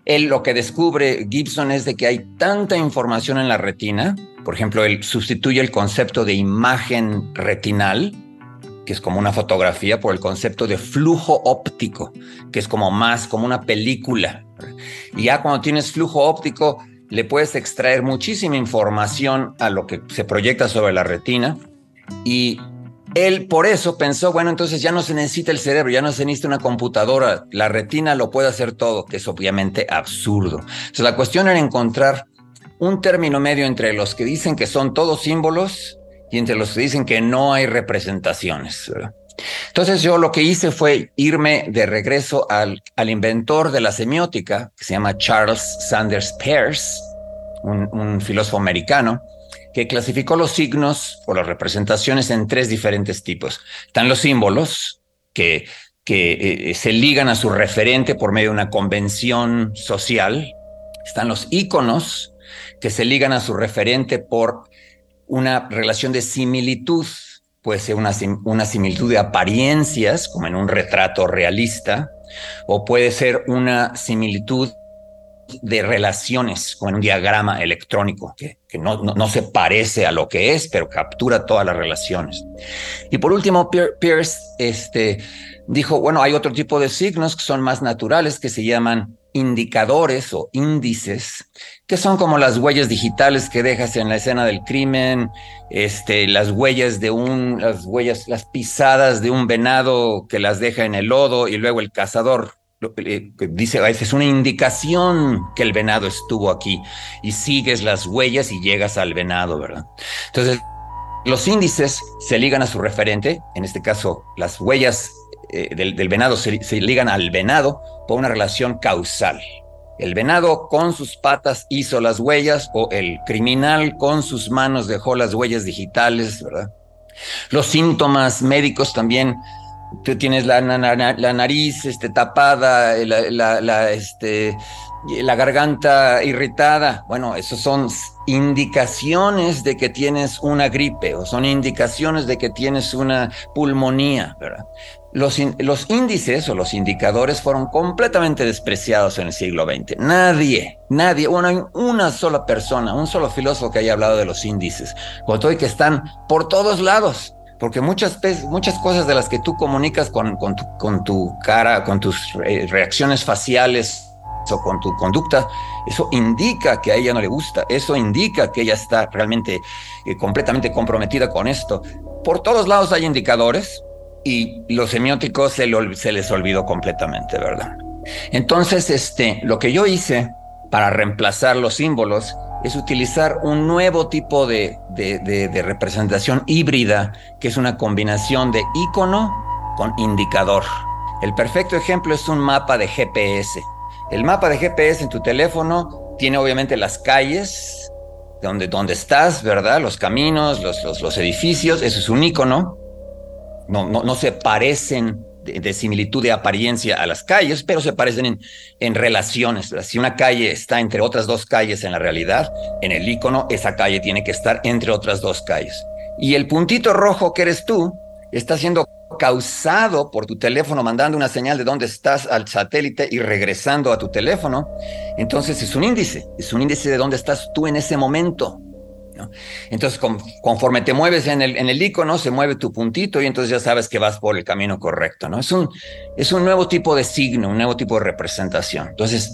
Él lo que descubre Gibson es de que hay tanta información en la retina, por ejemplo, él sustituye el concepto de imagen retinal, que es como una fotografía, por el concepto de flujo óptico, que es como más como una película. Y ya cuando tienes flujo óptico, le puedes extraer muchísima información a lo que se proyecta sobre la retina y él por eso pensó, bueno, entonces ya no se necesita el cerebro, ya no se necesita una computadora, la retina lo puede hacer todo, que es obviamente absurdo. Entonces la cuestión era encontrar un término medio entre los que dicen que son todos símbolos y entre los que dicen que no hay representaciones. Entonces yo lo que hice fue irme de regreso al, al inventor de la semiótica, que se llama Charles Sanders Peirce, un, un filósofo americano, que clasificó los signos o las representaciones en tres diferentes tipos. Están los símbolos, que, que eh, se ligan a su referente por medio de una convención social. Están los íconos, que se ligan a su referente por una relación de similitud. Puede ser una, una similitud de apariencias, como en un retrato realista, o puede ser una similitud de relaciones, como en un diagrama electrónico, que, no, no, se parece a lo que es, pero captura todas las relaciones. Y por último, Pierce este, dijo, bueno, hay otro tipo de signos que son más naturales, que se llaman indicadores o índices, que son como las huellas digitales que dejas en la escena del crimen, este, las huellas de un, las huellas, las pisadas de un venado que las deja en el lodo y luego el cazador eh, dice, es una indicación que el venado estuvo aquí y sigues las huellas y llegas al venado, ¿verdad? Entonces, los índices se ligan a su referente, en este caso, las huellas eh, del, venado se, ligan al venado por una relación causal. El venado con sus patas hizo las huellas o el criminal con sus manos dejó las huellas digitales, ¿verdad? Los síntomas médicos también tú tienes la, nariz este, tapada, la, la, este, la garganta irritada. Bueno, esos son indicaciones de que tienes una gripe o son indicaciones de que tienes una pulmonía, ¿verdad? Los, índices o los indicadores fueron completamente despreciados en el siglo XX. Nadie, nadie, hay una sola persona, un solo filósofo que haya hablado de los índices, con que están por todos lados porque muchas, muchas cosas de las que tú comunicas con, con, tu, con tu cara, con tus eh, reacciones faciales o con tu conducta, eso indica que a ella no le gusta, eso indica que ella está realmente eh, completamente comprometida con esto. Por todos lados hay indicadores y los semióticos se, les olvidó completamente, ¿verdad? Entonces, este, lo que yo hice para reemplazar los símbolos es utilizar un nuevo tipo de, representación híbrida, que es una combinación de icono con indicador. El perfecto ejemplo es un mapa de GPS. El mapa de GPS en tu teléfono tiene obviamente las calles donde, estás, ¿verdad? Los caminos, los, los edificios, eso es un icono. No, no, se parecen de, similitud de apariencia a las calles, pero se parecen en, en relaciones. Si una calle está entre otras dos calles en la realidad, en el icono, esa calle tiene que estar entre otras dos calles. Y el puntito rojo que eres tú está siendo causado por tu teléfono mandando una señal de dónde estás al satélite y regresando a tu teléfono. Entonces es un índice, es un índice de dónde estás tú en ese momento. Entonces, conforme te mueves en el, en icono, se mueve tu puntito y entonces ya sabes que vas por el camino correcto, ¿no? Es un, es un nuevo tipo de signo, un nuevo tipo de representación. Entonces,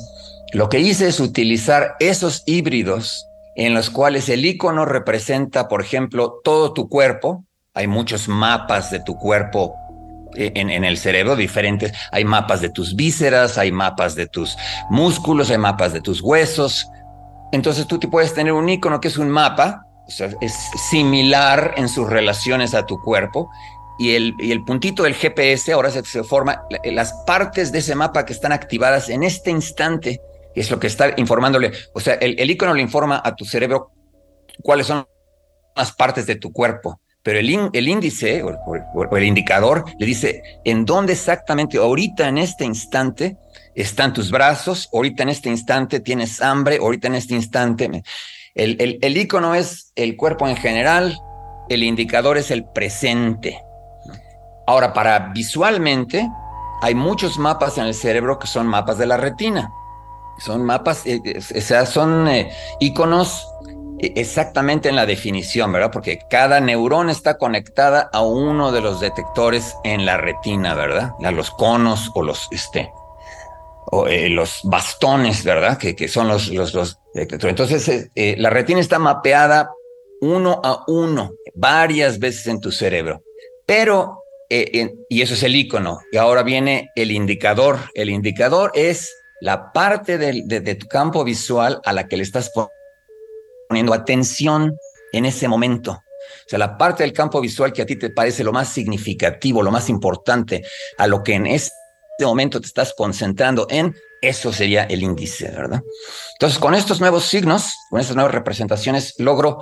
lo que hice es utilizar esos híbridos en los cuales el icono representa, por ejemplo, todo tu cuerpo. Hay muchos mapas de tu cuerpo eh, en, en, el cerebro diferentes. Hay mapas de tus vísceras, hay mapas de tus músculos, hay mapas de tus huesos, entonces tú te puedes tener un icono que es un mapa, es similar en sus relaciones a tu cuerpo, y el, y el puntito del GPS ahora se, forma las partes de ese mapa que están activadas en este instante, es lo que está informándole, o sea, el, el icono le informa a tu cerebro cuáles son las partes de tu cuerpo, pero el, el índice o, o el indicador le dice en dónde exactamente, ahorita en este instante, están tus brazos, ahorita en este instante tienes hambre, ahorita en este instante. El, el, icono es el cuerpo en general, el indicador es el presente. Ahora, para visualmente, hay muchos mapas en el cerebro que son mapas de la retina. Son mapas, eh, eh, o sea, son eh, iconos exactamente en la definición, ¿verdad? Porque cada neurona está conectada a uno de los detectores en la retina, ¿verdad? A los conos o los, este, eh, los bastones, ¿verdad? Que, que son los, los, los Entonces, eh, eh, la retina está mapeada uno a uno varias veces en tu cerebro. Pero, y eso es el icono. Y ahora viene el indicador. El indicador es la parte de, de, tu campo visual a la que le estás poniendo atención en ese momento. O sea, la parte del campo visual que a ti te parece lo más significativo, lo más importante, a lo que en este momento te estás concentrando en, eso sería el índice, ¿verdad? Entonces, con estos nuevos signos, con estas nuevas representaciones, logro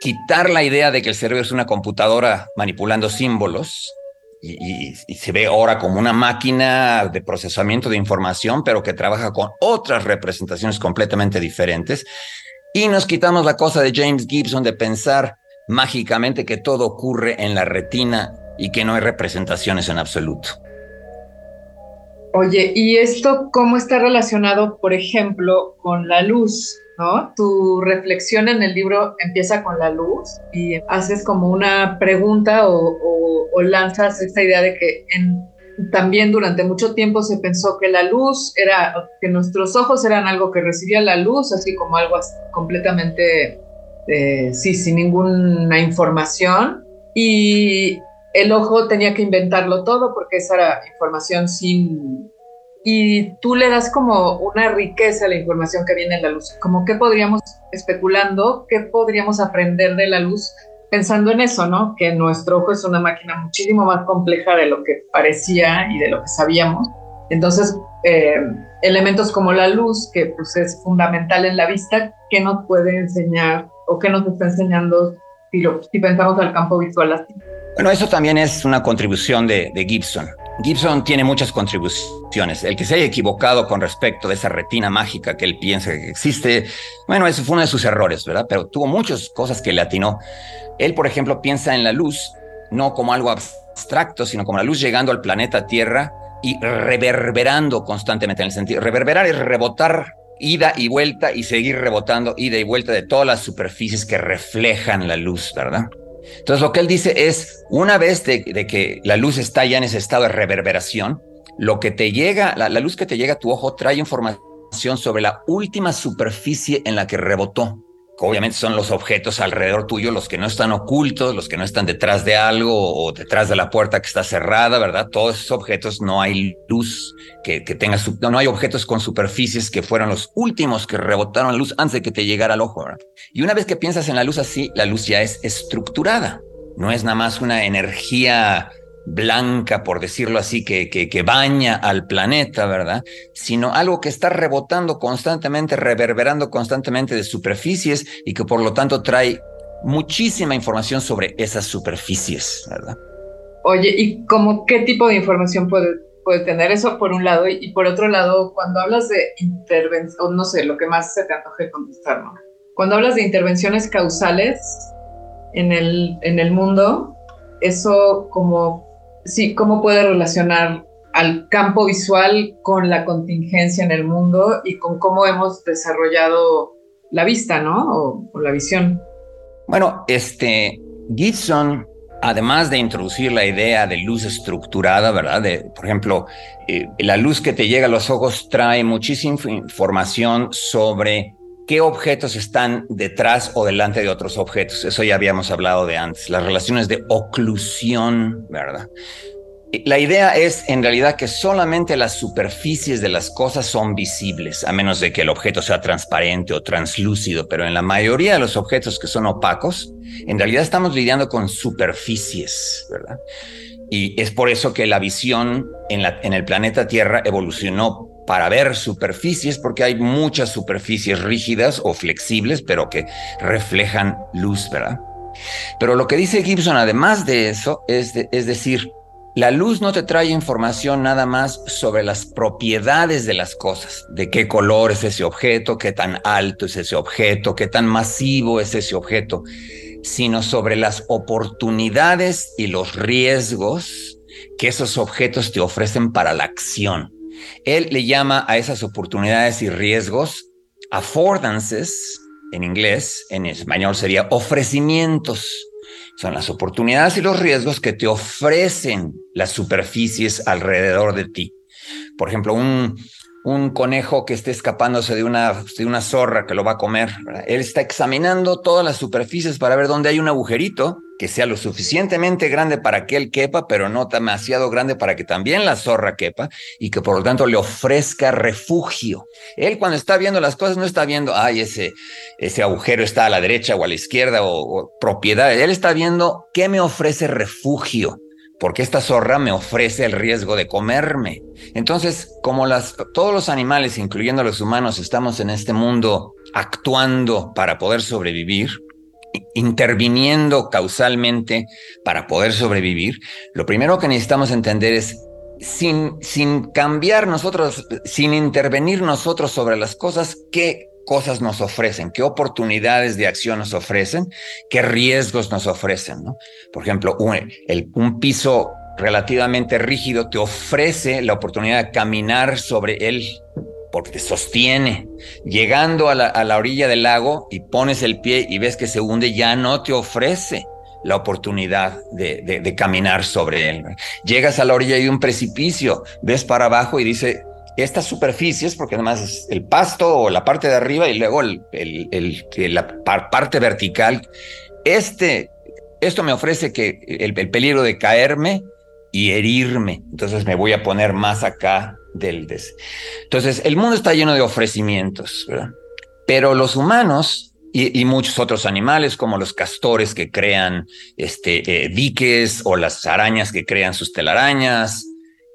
quitar la idea de que el cerebro es una computadora manipulando símbolos y, se ve ahora como una máquina de procesamiento de información, pero que trabaja con otras representaciones completamente diferentes. Y nos quitamos la cosa de James Gibson de pensar mágicamente que todo ocurre en la retina y que no hay representaciones en absoluto. Oye, ¿y esto cómo está relacionado, por ejemplo, con la luz? ¿no? Tu reflexión en el libro empieza con la luz y haces como una pregunta o, lanzas esta idea de que también durante mucho tiempo se pensó que la luz era, que nuestros ojos eran algo que recibía la luz, así como algo completamente, eh, sí, sin ninguna información. Y el ojo tenía que inventarlo todo porque esa era información sin y tú le das como una riqueza a la información que viene en la luz, como qué podríamos, especulando, qué podríamos aprender de la luz pensando en eso, ¿no? Que nuestro ojo es una máquina muchísimo más compleja de lo que parecía y de lo que sabíamos. Entonces, eh, elementos como la luz, que pues es fundamental en la vista, ¿qué nos puede enseñar o qué nos está enseñando si, lo, si pensamos al campo visual así? Bueno, eso también es una contribución de, Gibson. Gibson tiene muchas contribuciones. El que se haya equivocado con respecto de esa retina mágica que él piensa que existe, bueno, eso fue uno de sus errores, ¿verdad? Pero tuvo muchas cosas que le atinó. Él, por ejemplo, piensa en la luz no como algo abstracto, sino como la luz llegando al planeta Tierra y reverberando constantemente en el sentido. Reverberar es rebotar ida y vuelta y seguir rebotando ida y vuelta de todas las superficies que reflejan la luz, ¿verdad? Entonces lo que él dice es, una vez de, que la luz está ya en ese estado de reverberación, lo que te llega, la, la luz que te llega a tu ojo trae información sobre la última superficie en la que rebotó obviamente son los objetos alrededor tuyo, los que no están ocultos, los que no están detrás de algo o detrás de la puerta que está cerrada, ¿verdad? Todos esos objetos no hay luz que, que tenga, no, hay objetos con superficies que fueron los últimos que rebotaron la luz antes de que te llegara al ojo. Y una vez que piensas en la luz así, la luz ya es estructurada, no es nada más una energía blanca, por decirlo así, que, que, baña al planeta, ¿verdad? Sino algo que está rebotando constantemente, reverberando constantemente de superficies y que por lo tanto trae muchísima información sobre esas superficies, ¿verdad? Oye, ¿y cómo qué tipo de información puede, puede tener eso por un lado? Y, por otro lado, cuando hablas de intervención, no sé, lo que más se te antoje contestar, ¿no? Cuando hablas de intervenciones causales en el, en el mundo, eso como sí, cómo puede relacionar al campo visual con la contingencia en el mundo y con cómo hemos desarrollado la vista, ¿no? O, la visión. Bueno, este, Gibson, además de introducir la idea de luz estructurada, ¿verdad? De, por ejemplo, eh, la luz que te llega a los ojos trae muchísima información sobre qué objetos están detrás o delante de otros objetos. Eso ya habíamos hablado de antes, las relaciones de oclusión, ¿verdad? La idea es en realidad que solamente las superficies de las cosas son visibles, a menos de que el objeto sea transparente o translúcido, pero en la mayoría de los objetos que son opacos, en realidad estamos lidiando con superficies, ¿verdad? Y es por eso que la visión en, en el planeta Tierra evolucionó para ver superficies, porque hay muchas superficies rígidas o flexibles, pero que reflejan luz, ¿verdad? Pero lo que dice Gibson, además de eso, es, es decir, la luz no te trae información nada más sobre las propiedades de las cosas, de qué color es ese objeto, qué tan alto es ese objeto, qué tan masivo es ese objeto, sino sobre las oportunidades y los riesgos que esos objetos te ofrecen para la acción. Él le llama a esas oportunidades y riesgos affordances en inglés, en español sería ofrecimientos. Son las oportunidades y los riesgos que te ofrecen las superficies alrededor de ti. Por ejemplo, un, un conejo que esté escapándose de una, de una zorra que lo va a comer. Él está examinando todas las superficies para ver dónde hay un agujerito que sea lo suficientemente grande para que él quepa, pero no demasiado grande para que también la zorra quepa y que por lo tanto le ofrezca refugio. Él cuando está viendo las cosas no está viendo, ay, ese, ese agujero está a la derecha o a la izquierda o, propiedad. Él está viendo qué me ofrece refugio porque esta zorra me ofrece el riesgo de comerme. Entonces, como las, todos los animales, incluyendo los humanos, estamos en este mundo actuando para poder sobrevivir, interviniendo causalmente para poder sobrevivir, lo primero que necesitamos entender es sin, sin cambiar nosotros, sin intervenir nosotros sobre las cosas, qué cosas nos ofrecen, qué oportunidades de acción nos ofrecen, qué riesgos nos ofrecen. Por ejemplo, un, un piso relativamente rígido te ofrece la oportunidad de caminar sobre él porque sostiene. Llegando a la, orilla del lago y pones el pie y ves que se hunde, ya no te ofrece la oportunidad de, caminar sobre él. Llegas a la orilla de un precipicio, ves para abajo y dice, estas superficies, porque además es el pasto o la parte de arriba y luego la parte vertical, este, esto me ofrece que el peligro de caerme y herirme, entonces me voy a poner más acá del des. Entonces, el mundo está lleno de ofrecimientos, pero los humanos y, muchos otros animales, como los castores que crean este, eh, diques o las arañas que crean sus telarañas,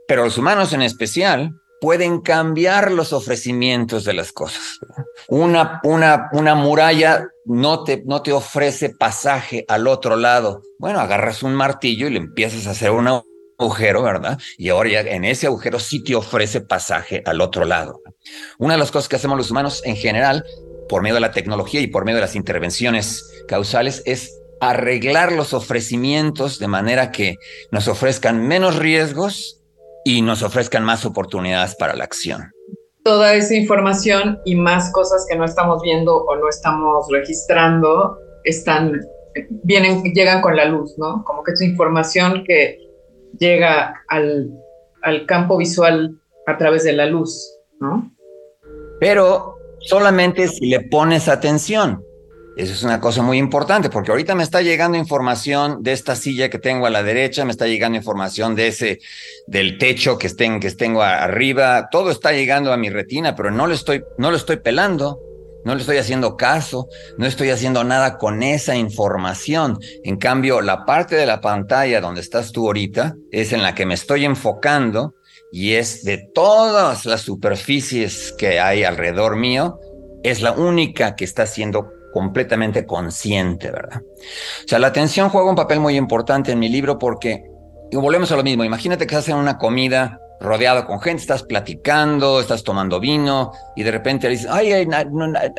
pero los humanos en especial pueden cambiar los ofrecimientos de las cosas. Una, una, una muralla no te, no te ofrece pasaje al otro lado. Bueno, agarras un martillo y le empiezas a hacer una agujero, ¿verdad? Y ahora ya en ese agujero sí te ofrece pasaje al otro lado. Una de las cosas que hacemos los humanos en general, por medio de la tecnología y por medio de las intervenciones causales, es arreglar los ofrecimientos de manera que nos ofrezcan menos riesgos y nos ofrezcan más oportunidades para la acción. Toda esa información y más cosas que no estamos viendo o no estamos registrando están vienen llegan con la luz, ¿no? Como que es información que llega al, campo visual a través de la luz, ¿no? Pero solamente si le pones atención. Eso es una cosa muy importante, porque ahorita me está llegando información de esta silla que tengo a la derecha, me está llegando información de ese, del techo que, estén, que tengo arriba, todo está llegando a mi retina, pero no lo estoy, no lo estoy pelando no le estoy haciendo caso, no estoy haciendo nada con esa información. En cambio, la parte de la pantalla donde estás tú ahorita es en la que me estoy enfocando y es de todas las superficies que hay alrededor mío, es la única que está siendo completamente consciente, ¿verdad? O sea, la atención juega un papel muy importante en mi libro porque, y volvemos a lo mismo, imagínate que estás en una comida rodeado con gente, estás platicando, estás tomando vino y de repente dices, ay,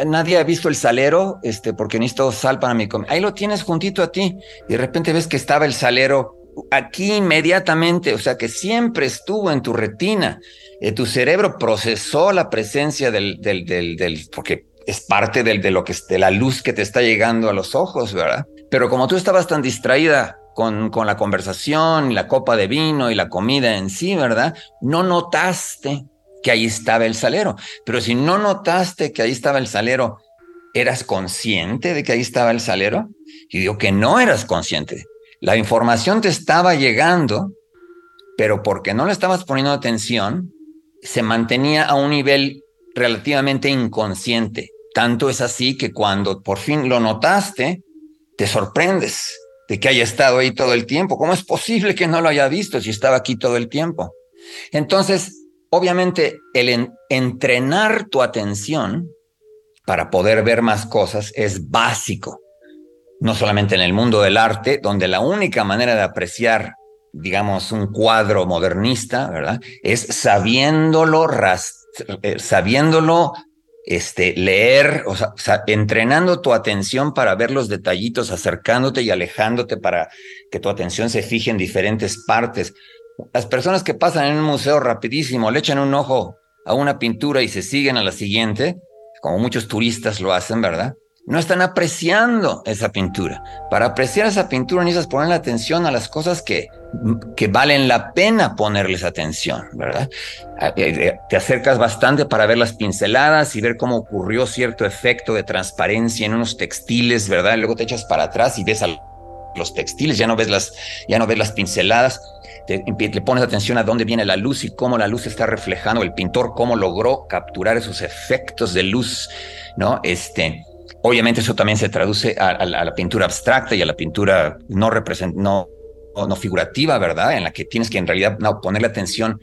nadie ha visto el salero, este, porque necesito sal para mi comida. Ahí lo tienes juntito a ti y de repente ves que estaba el salero aquí inmediatamente, o sea que siempre estuvo en tu retina. Eh, tu cerebro procesó la presencia del, del, del, porque es parte de lo que de la luz que te está llegando a los ojos, ¿verdad? Pero como tú estabas tan distraída con, la conversación y la copa de vino y la comida en sí, ¿verdad? No notaste que ahí estaba el salero. Pero si no notaste que ahí estaba el salero, ¿eras consciente de que ahí estaba el salero? Y digo que no eras consciente. La información te estaba llegando, pero porque no le estabas poniendo atención, se mantenía a un nivel relativamente inconsciente. Tanto es así que cuando por fin lo notaste, te sorprendes de que haya estado ahí todo el tiempo. ¿Cómo es posible que no lo haya visto si estaba aquí todo el tiempo? Entonces, obviamente, el entrenar tu atención para poder ver más cosas es básico. No solamente en el mundo del arte, donde la única manera de apreciar, digamos, un cuadro modernista, ¿verdad? Es sabiéndolo, eh, sabiéndolo este, leer, o sea, entrenando tu atención para ver los detallitos, acercándote y alejándote para que tu atención se fije en diferentes partes. Las personas que pasan en un museo rapidísimo, le echan un ojo a una pintura y se siguen a la siguiente, como muchos turistas lo hacen, ¿verdad? No están apreciando esa pintura. Para apreciar esa pintura necesitas ponerle atención a las cosas que, que valen la pena ponerles atención, ¿verdad? Eh, eh, te acercas bastante para ver las pinceladas y ver cómo ocurrió cierto efecto de transparencia en unos textiles, ¿verdad? luego te echas para atrás y ves a los textiles, ya no ves las, ya no ves las pinceladas, le pones atención a dónde viene la luz y cómo la luz está reflejando, el pintor cómo logró capturar esos efectos de luz, ¿no? Este, obviamente eso también se traduce a, la pintura abstracta y a la pintura no, no, no figurativa, ¿verdad? En la que tienes que en realidad no, ponerle atención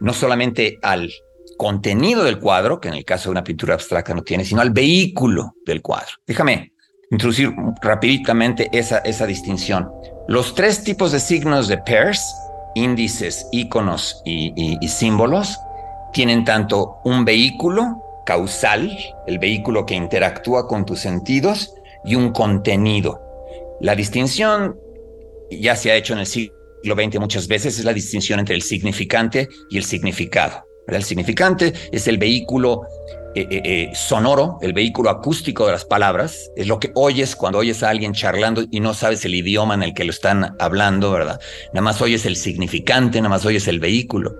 no solamente al contenido del cuadro, que en el caso de una pintura abstracta no tiene, sino al vehículo del cuadro. Déjame introducir rapiditamente esa, esa distinción. Los tres tipos de signos de Peirce, índices, iconos y, y símbolos, tienen tanto un vehículo causal, el vehículo que interactúa con tus sentidos, y un contenido. La distinción ya se ha hecho en el siglo XX muchas veces, es la distinción entre el significante y el significado. El significante es el vehículo eh, eh, eh, sonoro, el vehículo acústico de las palabras, es lo que oyes cuando oyes a alguien charlando y no sabes el idioma en el que lo están hablando, ¿verdad? Nada más oyes el significante, nada más oyes el vehículo.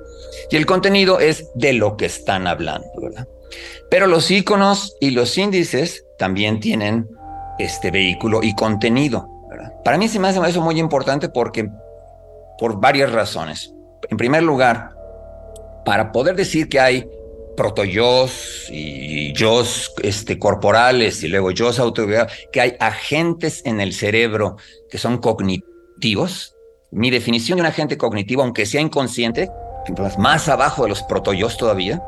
Y el contenido es de lo que están hablando, ¿verdad? Pero los iconos y los índices también tienen este vehículo y contenido. Para mí se me hace eso muy importante porque, por varias razones. En primer lugar, para poder decir que hay protoyos y yos este, corporales y luego yos autobiográficos, que hay agentes en el cerebro que son cognitivos. Mi definición de un agente cognitivo, aunque sea inconsciente, más abajo de los protoyos todavía,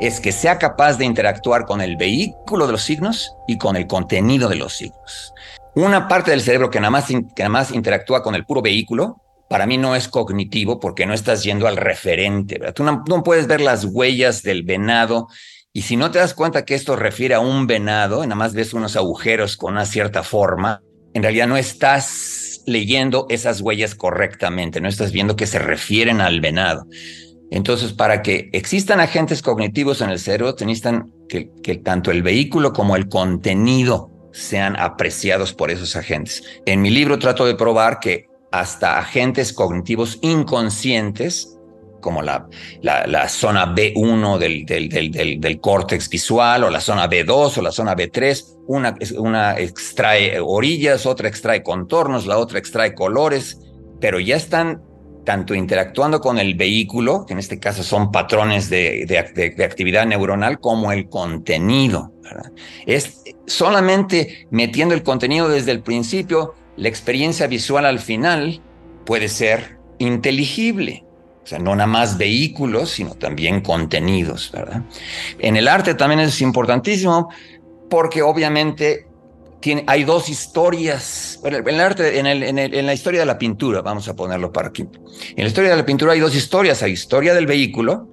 es que sea capaz de interactuar con el vehículo de los signos y con el contenido de los signos. Una parte del cerebro que nada más, que nada más interactúa con el puro vehículo para mí no es cognitivo porque no estás yendo al referente. Tú no, puedes ver las huellas del venado y si no te das cuenta que esto refiere a un venado, nada más ves unos agujeros con una cierta forma, en realidad no estás leyendo esas huellas correctamente, no estás viendo que se refieren al venado. Entonces, para que existan agentes cognitivos en el cerebro, que, tanto el vehículo como el contenido sean apreciados por esos agentes. En mi libro trato de probar que hasta agentes cognitivos inconscientes, como la, la, zona B1 del, del, del, del, córtex visual o la zona B2 o la zona B3. Una, una extrae orillas, otra extrae contornos, la otra extrae colores, pero ya están tanto interactuando con el vehículo, que en este caso son patrones de, de, actividad neuronal, como el contenido. Es solamente metiendo el contenido desde el principio, la experiencia visual al final puede ser inteligible. O sea, no nada más vehículos, sino también contenidos, ¿verdad? En el arte también es importantísimo porque obviamente hay dos historias. En la historia de la pintura, vamos a ponerlo para aquí. En la historia de la pintura hay dos historias. Hay historia del vehículo,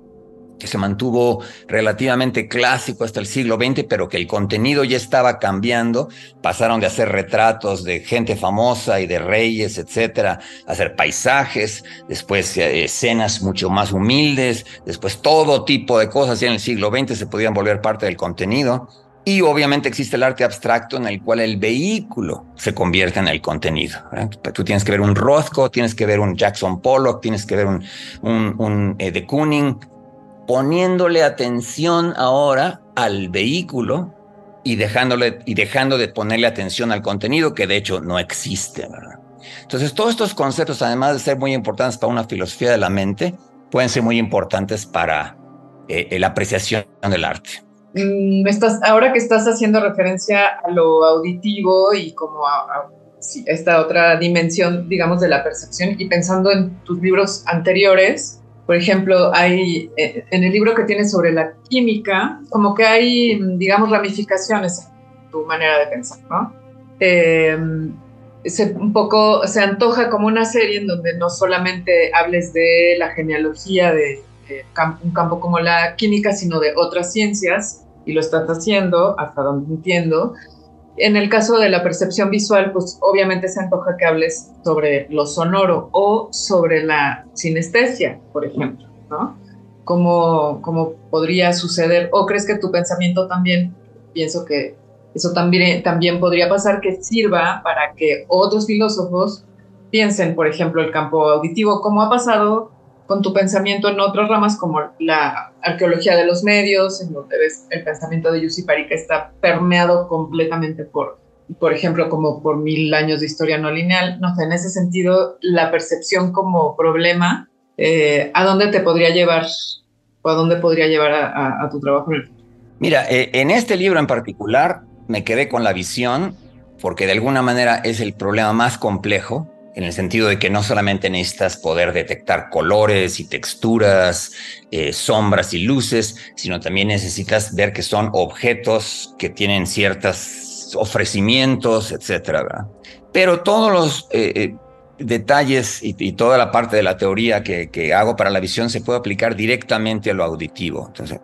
que se mantuvo relativamente clásico hasta el siglo XX, pero que el contenido ya estaba cambiando. Pasaron de hacer retratos de gente famosa y de reyes, etcétera, a hacer paisajes, después eh, escenas mucho más humildes, después todo tipo de cosas ya en el siglo XX se podían volver parte del contenido. Y obviamente existe el arte abstracto en el cual el vehículo se convierte en el contenido. Tú tienes que ver un Rothko, tienes que ver un Jackson Pollock, tienes que ver un, eh, de Kooning, poniéndole atención ahora al vehículo y, dejándole, y dejando de ponerle atención al contenido que de hecho no existe. ¿verdad? Entonces, todos estos conceptos, además de ser muy importantes para una filosofía de la mente, pueden ser muy importantes para eh, la apreciación del arte. Mm, estás, ahora que estás haciendo referencia a lo auditivo y como a esta otra dimensión, digamos, de la percepción y pensando en tus libros anteriores, por ejemplo, hay eh, en el libro que tienes sobre la química, como que hay, digamos, ramificaciones en tu manera de pensar, ¿no? Eh, un poco se antoja como una serie en donde no solamente hables de la genealogía de, un campo como la química, sino de otras ciencias, y lo estás haciendo, hasta donde entiendo, en el caso de la percepción visual, pues obviamente se antoja que hables sobre lo sonoro o sobre la sinestesia, por ejemplo, ¿no? ¿Cómo, cómo podría suceder? ¿O crees que tu pensamiento también, pienso que eso también, también podría pasar, que sirva para que otros filósofos piensen, por ejemplo, el campo auditivo, como ha pasado con tu pensamiento en otras ramas como la arqueología de los medios, en donde ves el pensamiento de Yussi que está permeado completamente por por ejemplo, como por mil años de historia no lineal. No sé, en ese sentido, la percepción como problema, eh, ¿a dónde te podría llevar o a dónde podría llevar a, tu trabajo? Mira, eh, en este libro en particular me quedé con la visión porque de alguna manera es el problema más complejo en el sentido de que no solamente necesitas poder detectar colores y texturas, eh, sombras y luces, sino también necesitas ver que son objetos que tienen ciertos ofrecimientos, etcétera. Pero todos los eh, eh, detalles y, toda la parte de la teoría que, hago para la visión se puede aplicar directamente a lo auditivo. Entonces,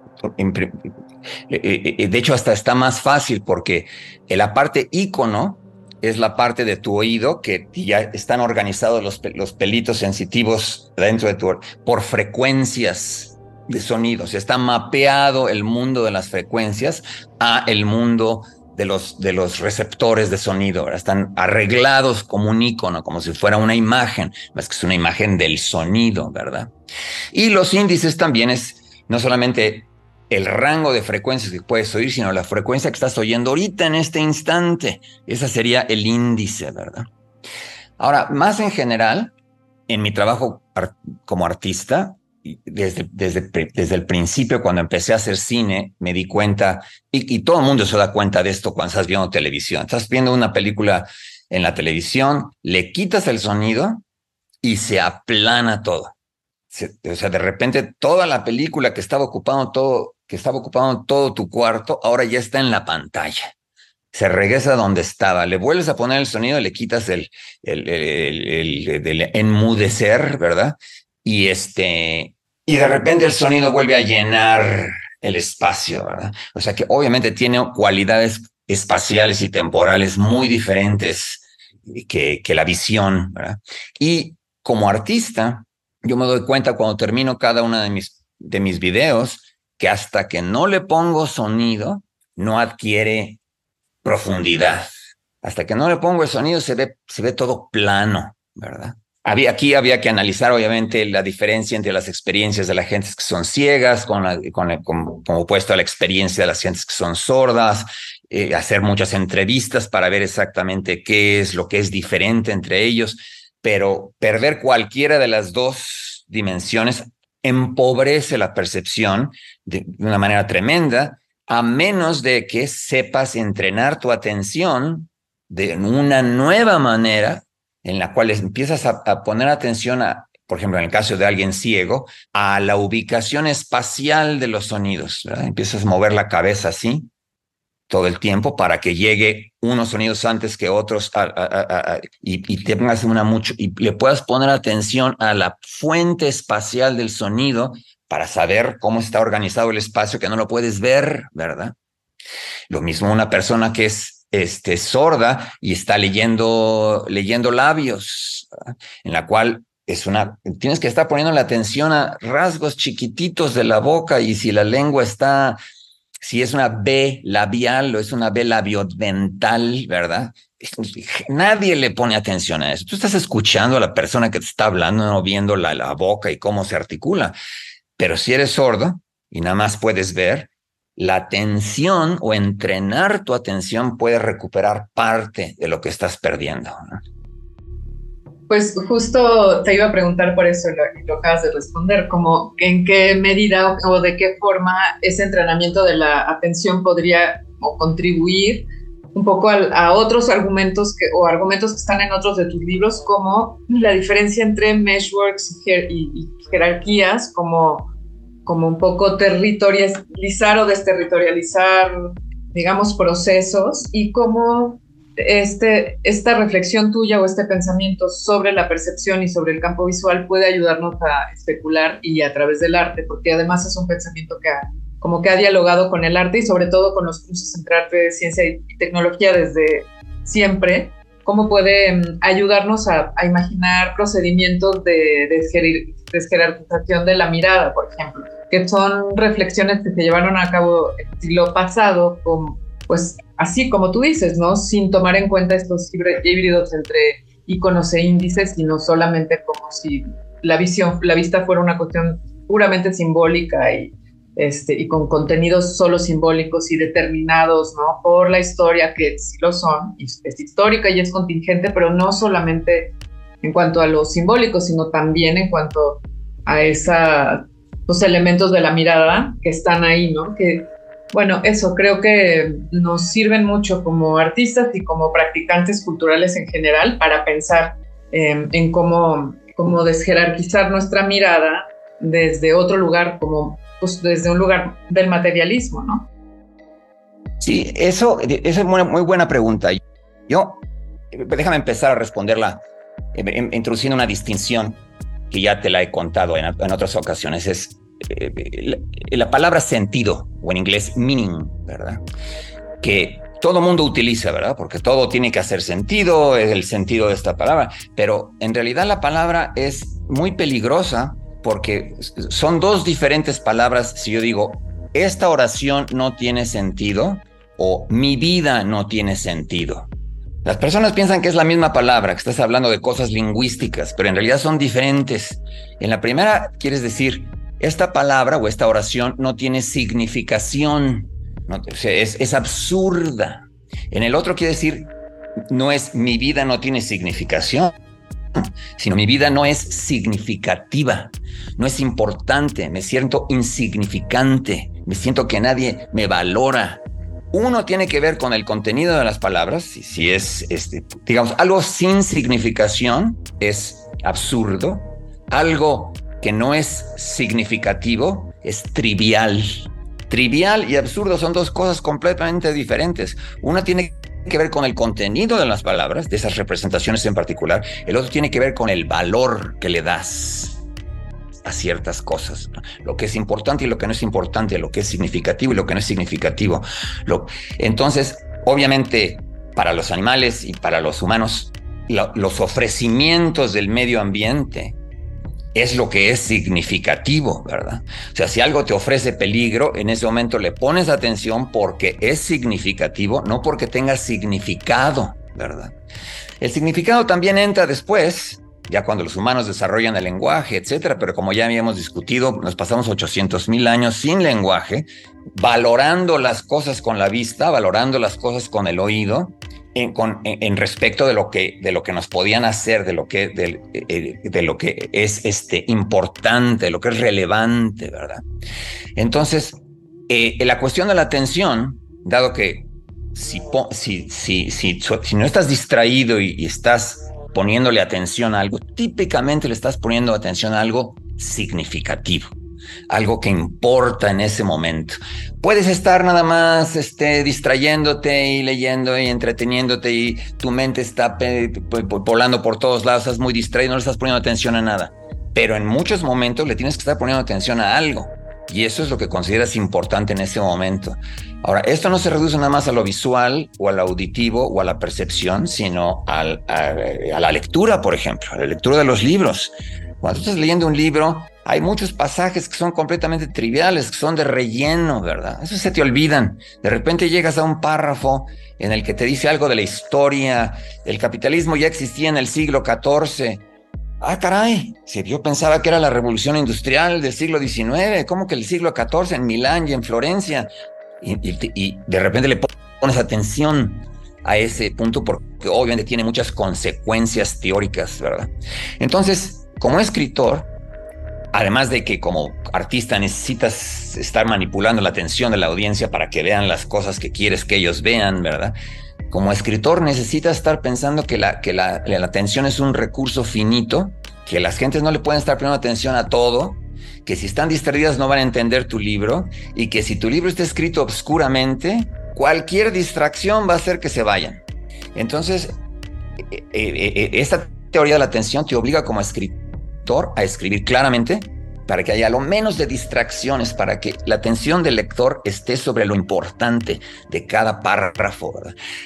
de hecho, hasta está más fácil porque la parte icono es la parte de tu oído que ya están organizados los, los pelitos sensitivos dentro de tu por frecuencias de sonido. Se está mapeado el mundo de las frecuencias a el mundo de los, de los receptores de sonido. Están arreglados como un icono, como si fuera una imagen, más que es una imagen del sonido, ¿verdad? Y los índices también es no solamente el rango de frecuencias que puedes oír, sino la frecuencia que estás oyendo ahorita en este instante. Ese sería el índice, ¿verdad? Ahora, más en general, en mi trabajo como artista, desde, desde, desde, el principio, cuando empecé a hacer cine, me di cuenta, y, todo el mundo se da cuenta de esto cuando estás viendo televisión. Estás viendo una película en la televisión, le quitas el sonido y se aplana todo. o sea, de repente toda la película que estaba ocupando todo que estaba ocupando todo tu cuarto, ahora ya está en la pantalla. Se regresa donde estaba, le vuelves a poner el sonido, le quitas el, el, el, enmudecer, ¿verdad? Y este, y de repente el sonido vuelve a llenar el espacio, ¿verdad? O sea que obviamente tiene cualidades espaciales y temporales muy diferentes que, que la visión, ¿verdad? Y como artista, yo me doy cuenta cuando termino cada uno de mis, de mis videos, que hasta que no le pongo sonido, no adquiere profundidad. Hasta que no le pongo el sonido se ve, se ve todo plano, ¿verdad? Había, aquí había que analizar, obviamente, la diferencia entre las experiencias de las gentes que son ciegas, con, con, como opuesto a la experiencia de las gentes que son sordas, eh, hacer muchas entrevistas para ver exactamente qué es lo que es diferente entre ellos, pero perder cualquiera de las dos dimensiones empobrece la percepción de, una manera tremenda, a menos de que sepas entrenar tu atención de una nueva manera en la cual empiezas a, poner atención a, por ejemplo, en el caso de alguien ciego, a la ubicación espacial de los sonidos. Empiezas a mover la cabeza así todo el tiempo para que llegue unos sonidos antes que otros y, y, tengas una mucho y le puedas poner atención a la fuente espacial del sonido para saber cómo está organizado el espacio que no lo puedes ver, ¿verdad? Lo mismo una persona que es este, sorda y está leyendo, leyendo labios, en la cual es una, tienes que estar poniendo la atención a rasgos chiquititos de la boca y si la lengua está si es una B labial o es una B labiodental, ¿verdad? Nadie le pone atención a eso. Tú estás escuchando a la persona que te está hablando, no viendo la, la boca y cómo se articula. Pero si eres sordo y nada más puedes ver, la atención o entrenar tu atención puede recuperar parte de lo que estás perdiendo. Pues justo te iba a preguntar por eso y lo, acabas de responder, como en qué medida o, de qué forma ese entrenamiento de la atención podría o contribuir un poco a, otros argumentos que, o argumentos que están en otros de tus libros, como la diferencia entre meshworks y, y jerarquías, como, como un poco territorializar o desterritorializar, digamos, procesos y cómo este, esta reflexión tuya o este pensamiento sobre la percepción y sobre el campo visual puede ayudarnos a especular y a través del arte, porque además es un pensamiento que ha, como que ha dialogado con el arte y sobre todo con los cursos entre arte, ciencia y tecnología desde siempre, cómo puede mm, ayudarnos a, imaginar procedimientos de desjerarquización de la mirada, por ejemplo, que son reflexiones que se llevaron a cabo el siglo pasado con pues así como tú dices, ¿no? Sin tomar en cuenta estos híbridos entre iconos e índices, sino solamente como si la visión, la vista fuera una cuestión puramente simbólica y este, y con contenidos solo simbólicos y determinados, ¿no? Por la historia, que sí lo son, es histórica y es contingente, pero no solamente en cuanto a lo simbólico, sino también en cuanto a esos los elementos de la mirada que están ahí, ¿no? Que, bueno, eso creo que nos sirven mucho como artistas y como practicantes culturales en general para pensar em, en cómo, cómo desjerarquizar nuestra mirada desde otro lugar, como pues, desde un lugar del materialismo, ¿no? Sí, eso, es una muy buena pregunta. Yo, déjame empezar a responderla eh, introduciendo una distinción que ya te la he contado en, otras ocasiones. Es eh, la, palabra sentido, o en inglés meaning, ¿verdad? Que todo mundo utiliza, ¿verdad? Porque todo tiene que hacer sentido, el sentido de esta palabra, pero en realidad la palabra es muy peligrosa porque son dos diferentes palabras. Si yo digo, esta oración no tiene sentido o mi vida no tiene sentido. Las personas piensan que es la misma palabra, que estás hablando de cosas lingüísticas, pero en realidad son diferentes. En la primera quieres decir, esta palabra o esta oración no tiene significación, es, absurda. En el otro quiere decir, no es mi vida no tiene significación, sino mi vida no es significativa, no es importante, me siento insignificante, me siento que nadie me valora. Uno tiene que ver con el contenido de las palabras, si, si es, este, digamos, algo sin significación es absurdo, algo que no es significativo es trivial. Trivial y absurdo son dos cosas completamente diferentes. Una tiene que ver con el contenido de las palabras, de esas representaciones en particular. El otro tiene que ver con el valor que le das a ciertas cosas. Lo que es importante y lo que no es importante, lo que es significativo y lo que no es significativo. Entonces, obviamente, para los animales y para los humanos, los ofrecimientos del medio ambiente es lo que es significativo, ¿verdad? O sea, si algo te ofrece peligro, en ese momento le pones atención porque es significativo, no porque tenga significado, ¿verdad? El significado también entra después, ya cuando los humanos desarrollan el lenguaje, etcétera, pero como ya habíamos discutido, nos pasamos 800 mil años sin lenguaje, valorando las cosas con la vista, valorando las cosas con el oído, en, respecto de lo que de lo que nos podían hacer, de lo que de, eh, de, lo que es este importante, lo que es relevante, ¿verdad? Entonces, eh, la cuestión de la atención, dado que si, si, si, si, si no estás distraído y, y estás poniéndole atención a algo, típicamente le estás poniendo atención a algo significativo algo que importa en ese momento. Puedes estar nada más este, distrayéndote y leyendo y entreteniéndote y tu mente está volando por todos lados, estás muy distraído, no le estás poniendo atención a nada. Pero en muchos momentos le tienes que estar poniendo atención a algo. Y eso es lo que consideras importante en ese momento. Ahora, esto no se reduce nada más a lo visual o al auditivo o a la percepción, sino a, a, la lectura, por ejemplo, a la lectura de los libros. Cuando estás leyendo un libro, hay muchos pasajes que son completamente triviales, que son de relleno, ¿verdad? Eso se te olvidan. De repente llegas a un párrafo en el que te dice algo de la historia. El capitalismo ya existía en el siglo XIV. Ah, caray, si yo pensaba que era la revolución industrial del siglo XIX, ¿cómo que el siglo XIV en Milán y en Florencia? Y, y de repente le pones atención a ese punto porque obviamente tiene muchas consecuencias teóricas, ¿verdad? Entonces, como escritor, Además de que como artista necesitas estar manipulando la atención de la audiencia para que vean las cosas que quieres que ellos vean, ¿verdad? Como escritor necesitas estar pensando que la, que la, la atención es un recurso finito, que las gentes no le pueden estar poniendo atención a todo, que si están distraídas no van a entender tu libro y que si tu libro está escrito obscuramente, cualquier distracción va a hacer que se vayan. Entonces, eh, eh, eh, esta teoría de la atención te obliga como escritor a escribir claramente para que haya lo menos de distracciones, para que la atención del lector esté sobre lo importante de cada párrafo.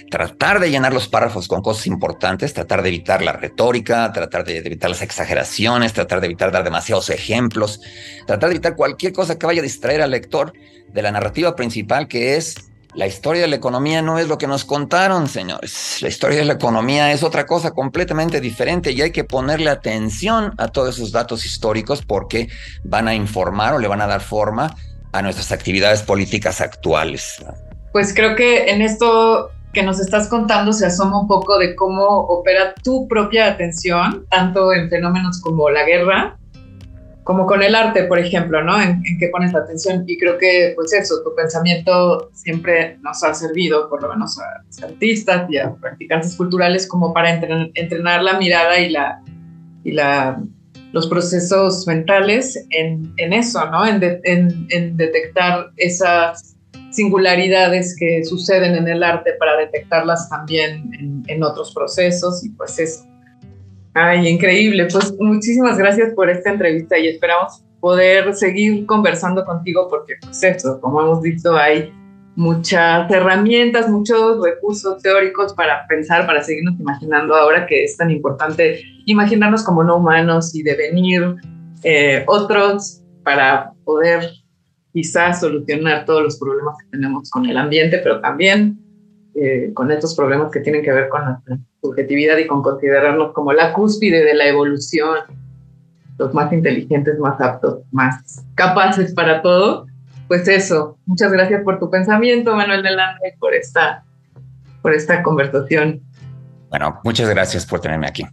Tratar de llenar los párrafos con cosas importantes, tratar de evitar la retórica, tratar de evitar las exageraciones, tratar de evitar dar demasiados ejemplos, tratar de evitar cualquier cosa que vaya a distraer al lector de la narrativa principal que es la historia de la economía no es lo que nos contaron, señores. La historia de la economía es otra cosa completamente diferente y hay que ponerle atención a todos esos datos históricos porque van a informar o le van a dar forma a nuestras actividades políticas actuales. Pues creo que en esto que nos estás contando se asoma un poco de cómo opera tu propia atención, tanto en fenómenos como la guerra, como con el arte, por ejemplo, ¿no? En, qué pones la atención. Y creo que, pues eso, tu pensamiento siempre nos ha servido, por lo menos a los artistas y a practicantes culturales, como para entrenar, la mirada y, la, y la, los procesos mentales en, en eso, ¿no? En, en, detectar esas singularidades que suceden en el arte para detectarlas también en, otros procesos y pues eso Ay, increíble. Pues muchísimas gracias por esta entrevista y esperamos poder seguir conversando contigo porque, pues eso, como hemos dicho, hay muchas herramientas, muchos recursos teóricos para pensar, para seguirnos imaginando ahora que es tan importante imaginarnos como no humanos y devenir eh, otros para poder quizás solucionar todos los problemas que tenemos con el ambiente, pero también eh, con estos problemas que tienen que ver con nuestra subjetividad y con considerarnos como la cúspide de la evolución, los más inteligentes, más aptos, más capaces para todo. Pues eso, muchas gracias por tu pensamiento, Manuel Delante, por esta, por esta conversación. Bueno, muchas gracias por tenerme aquí.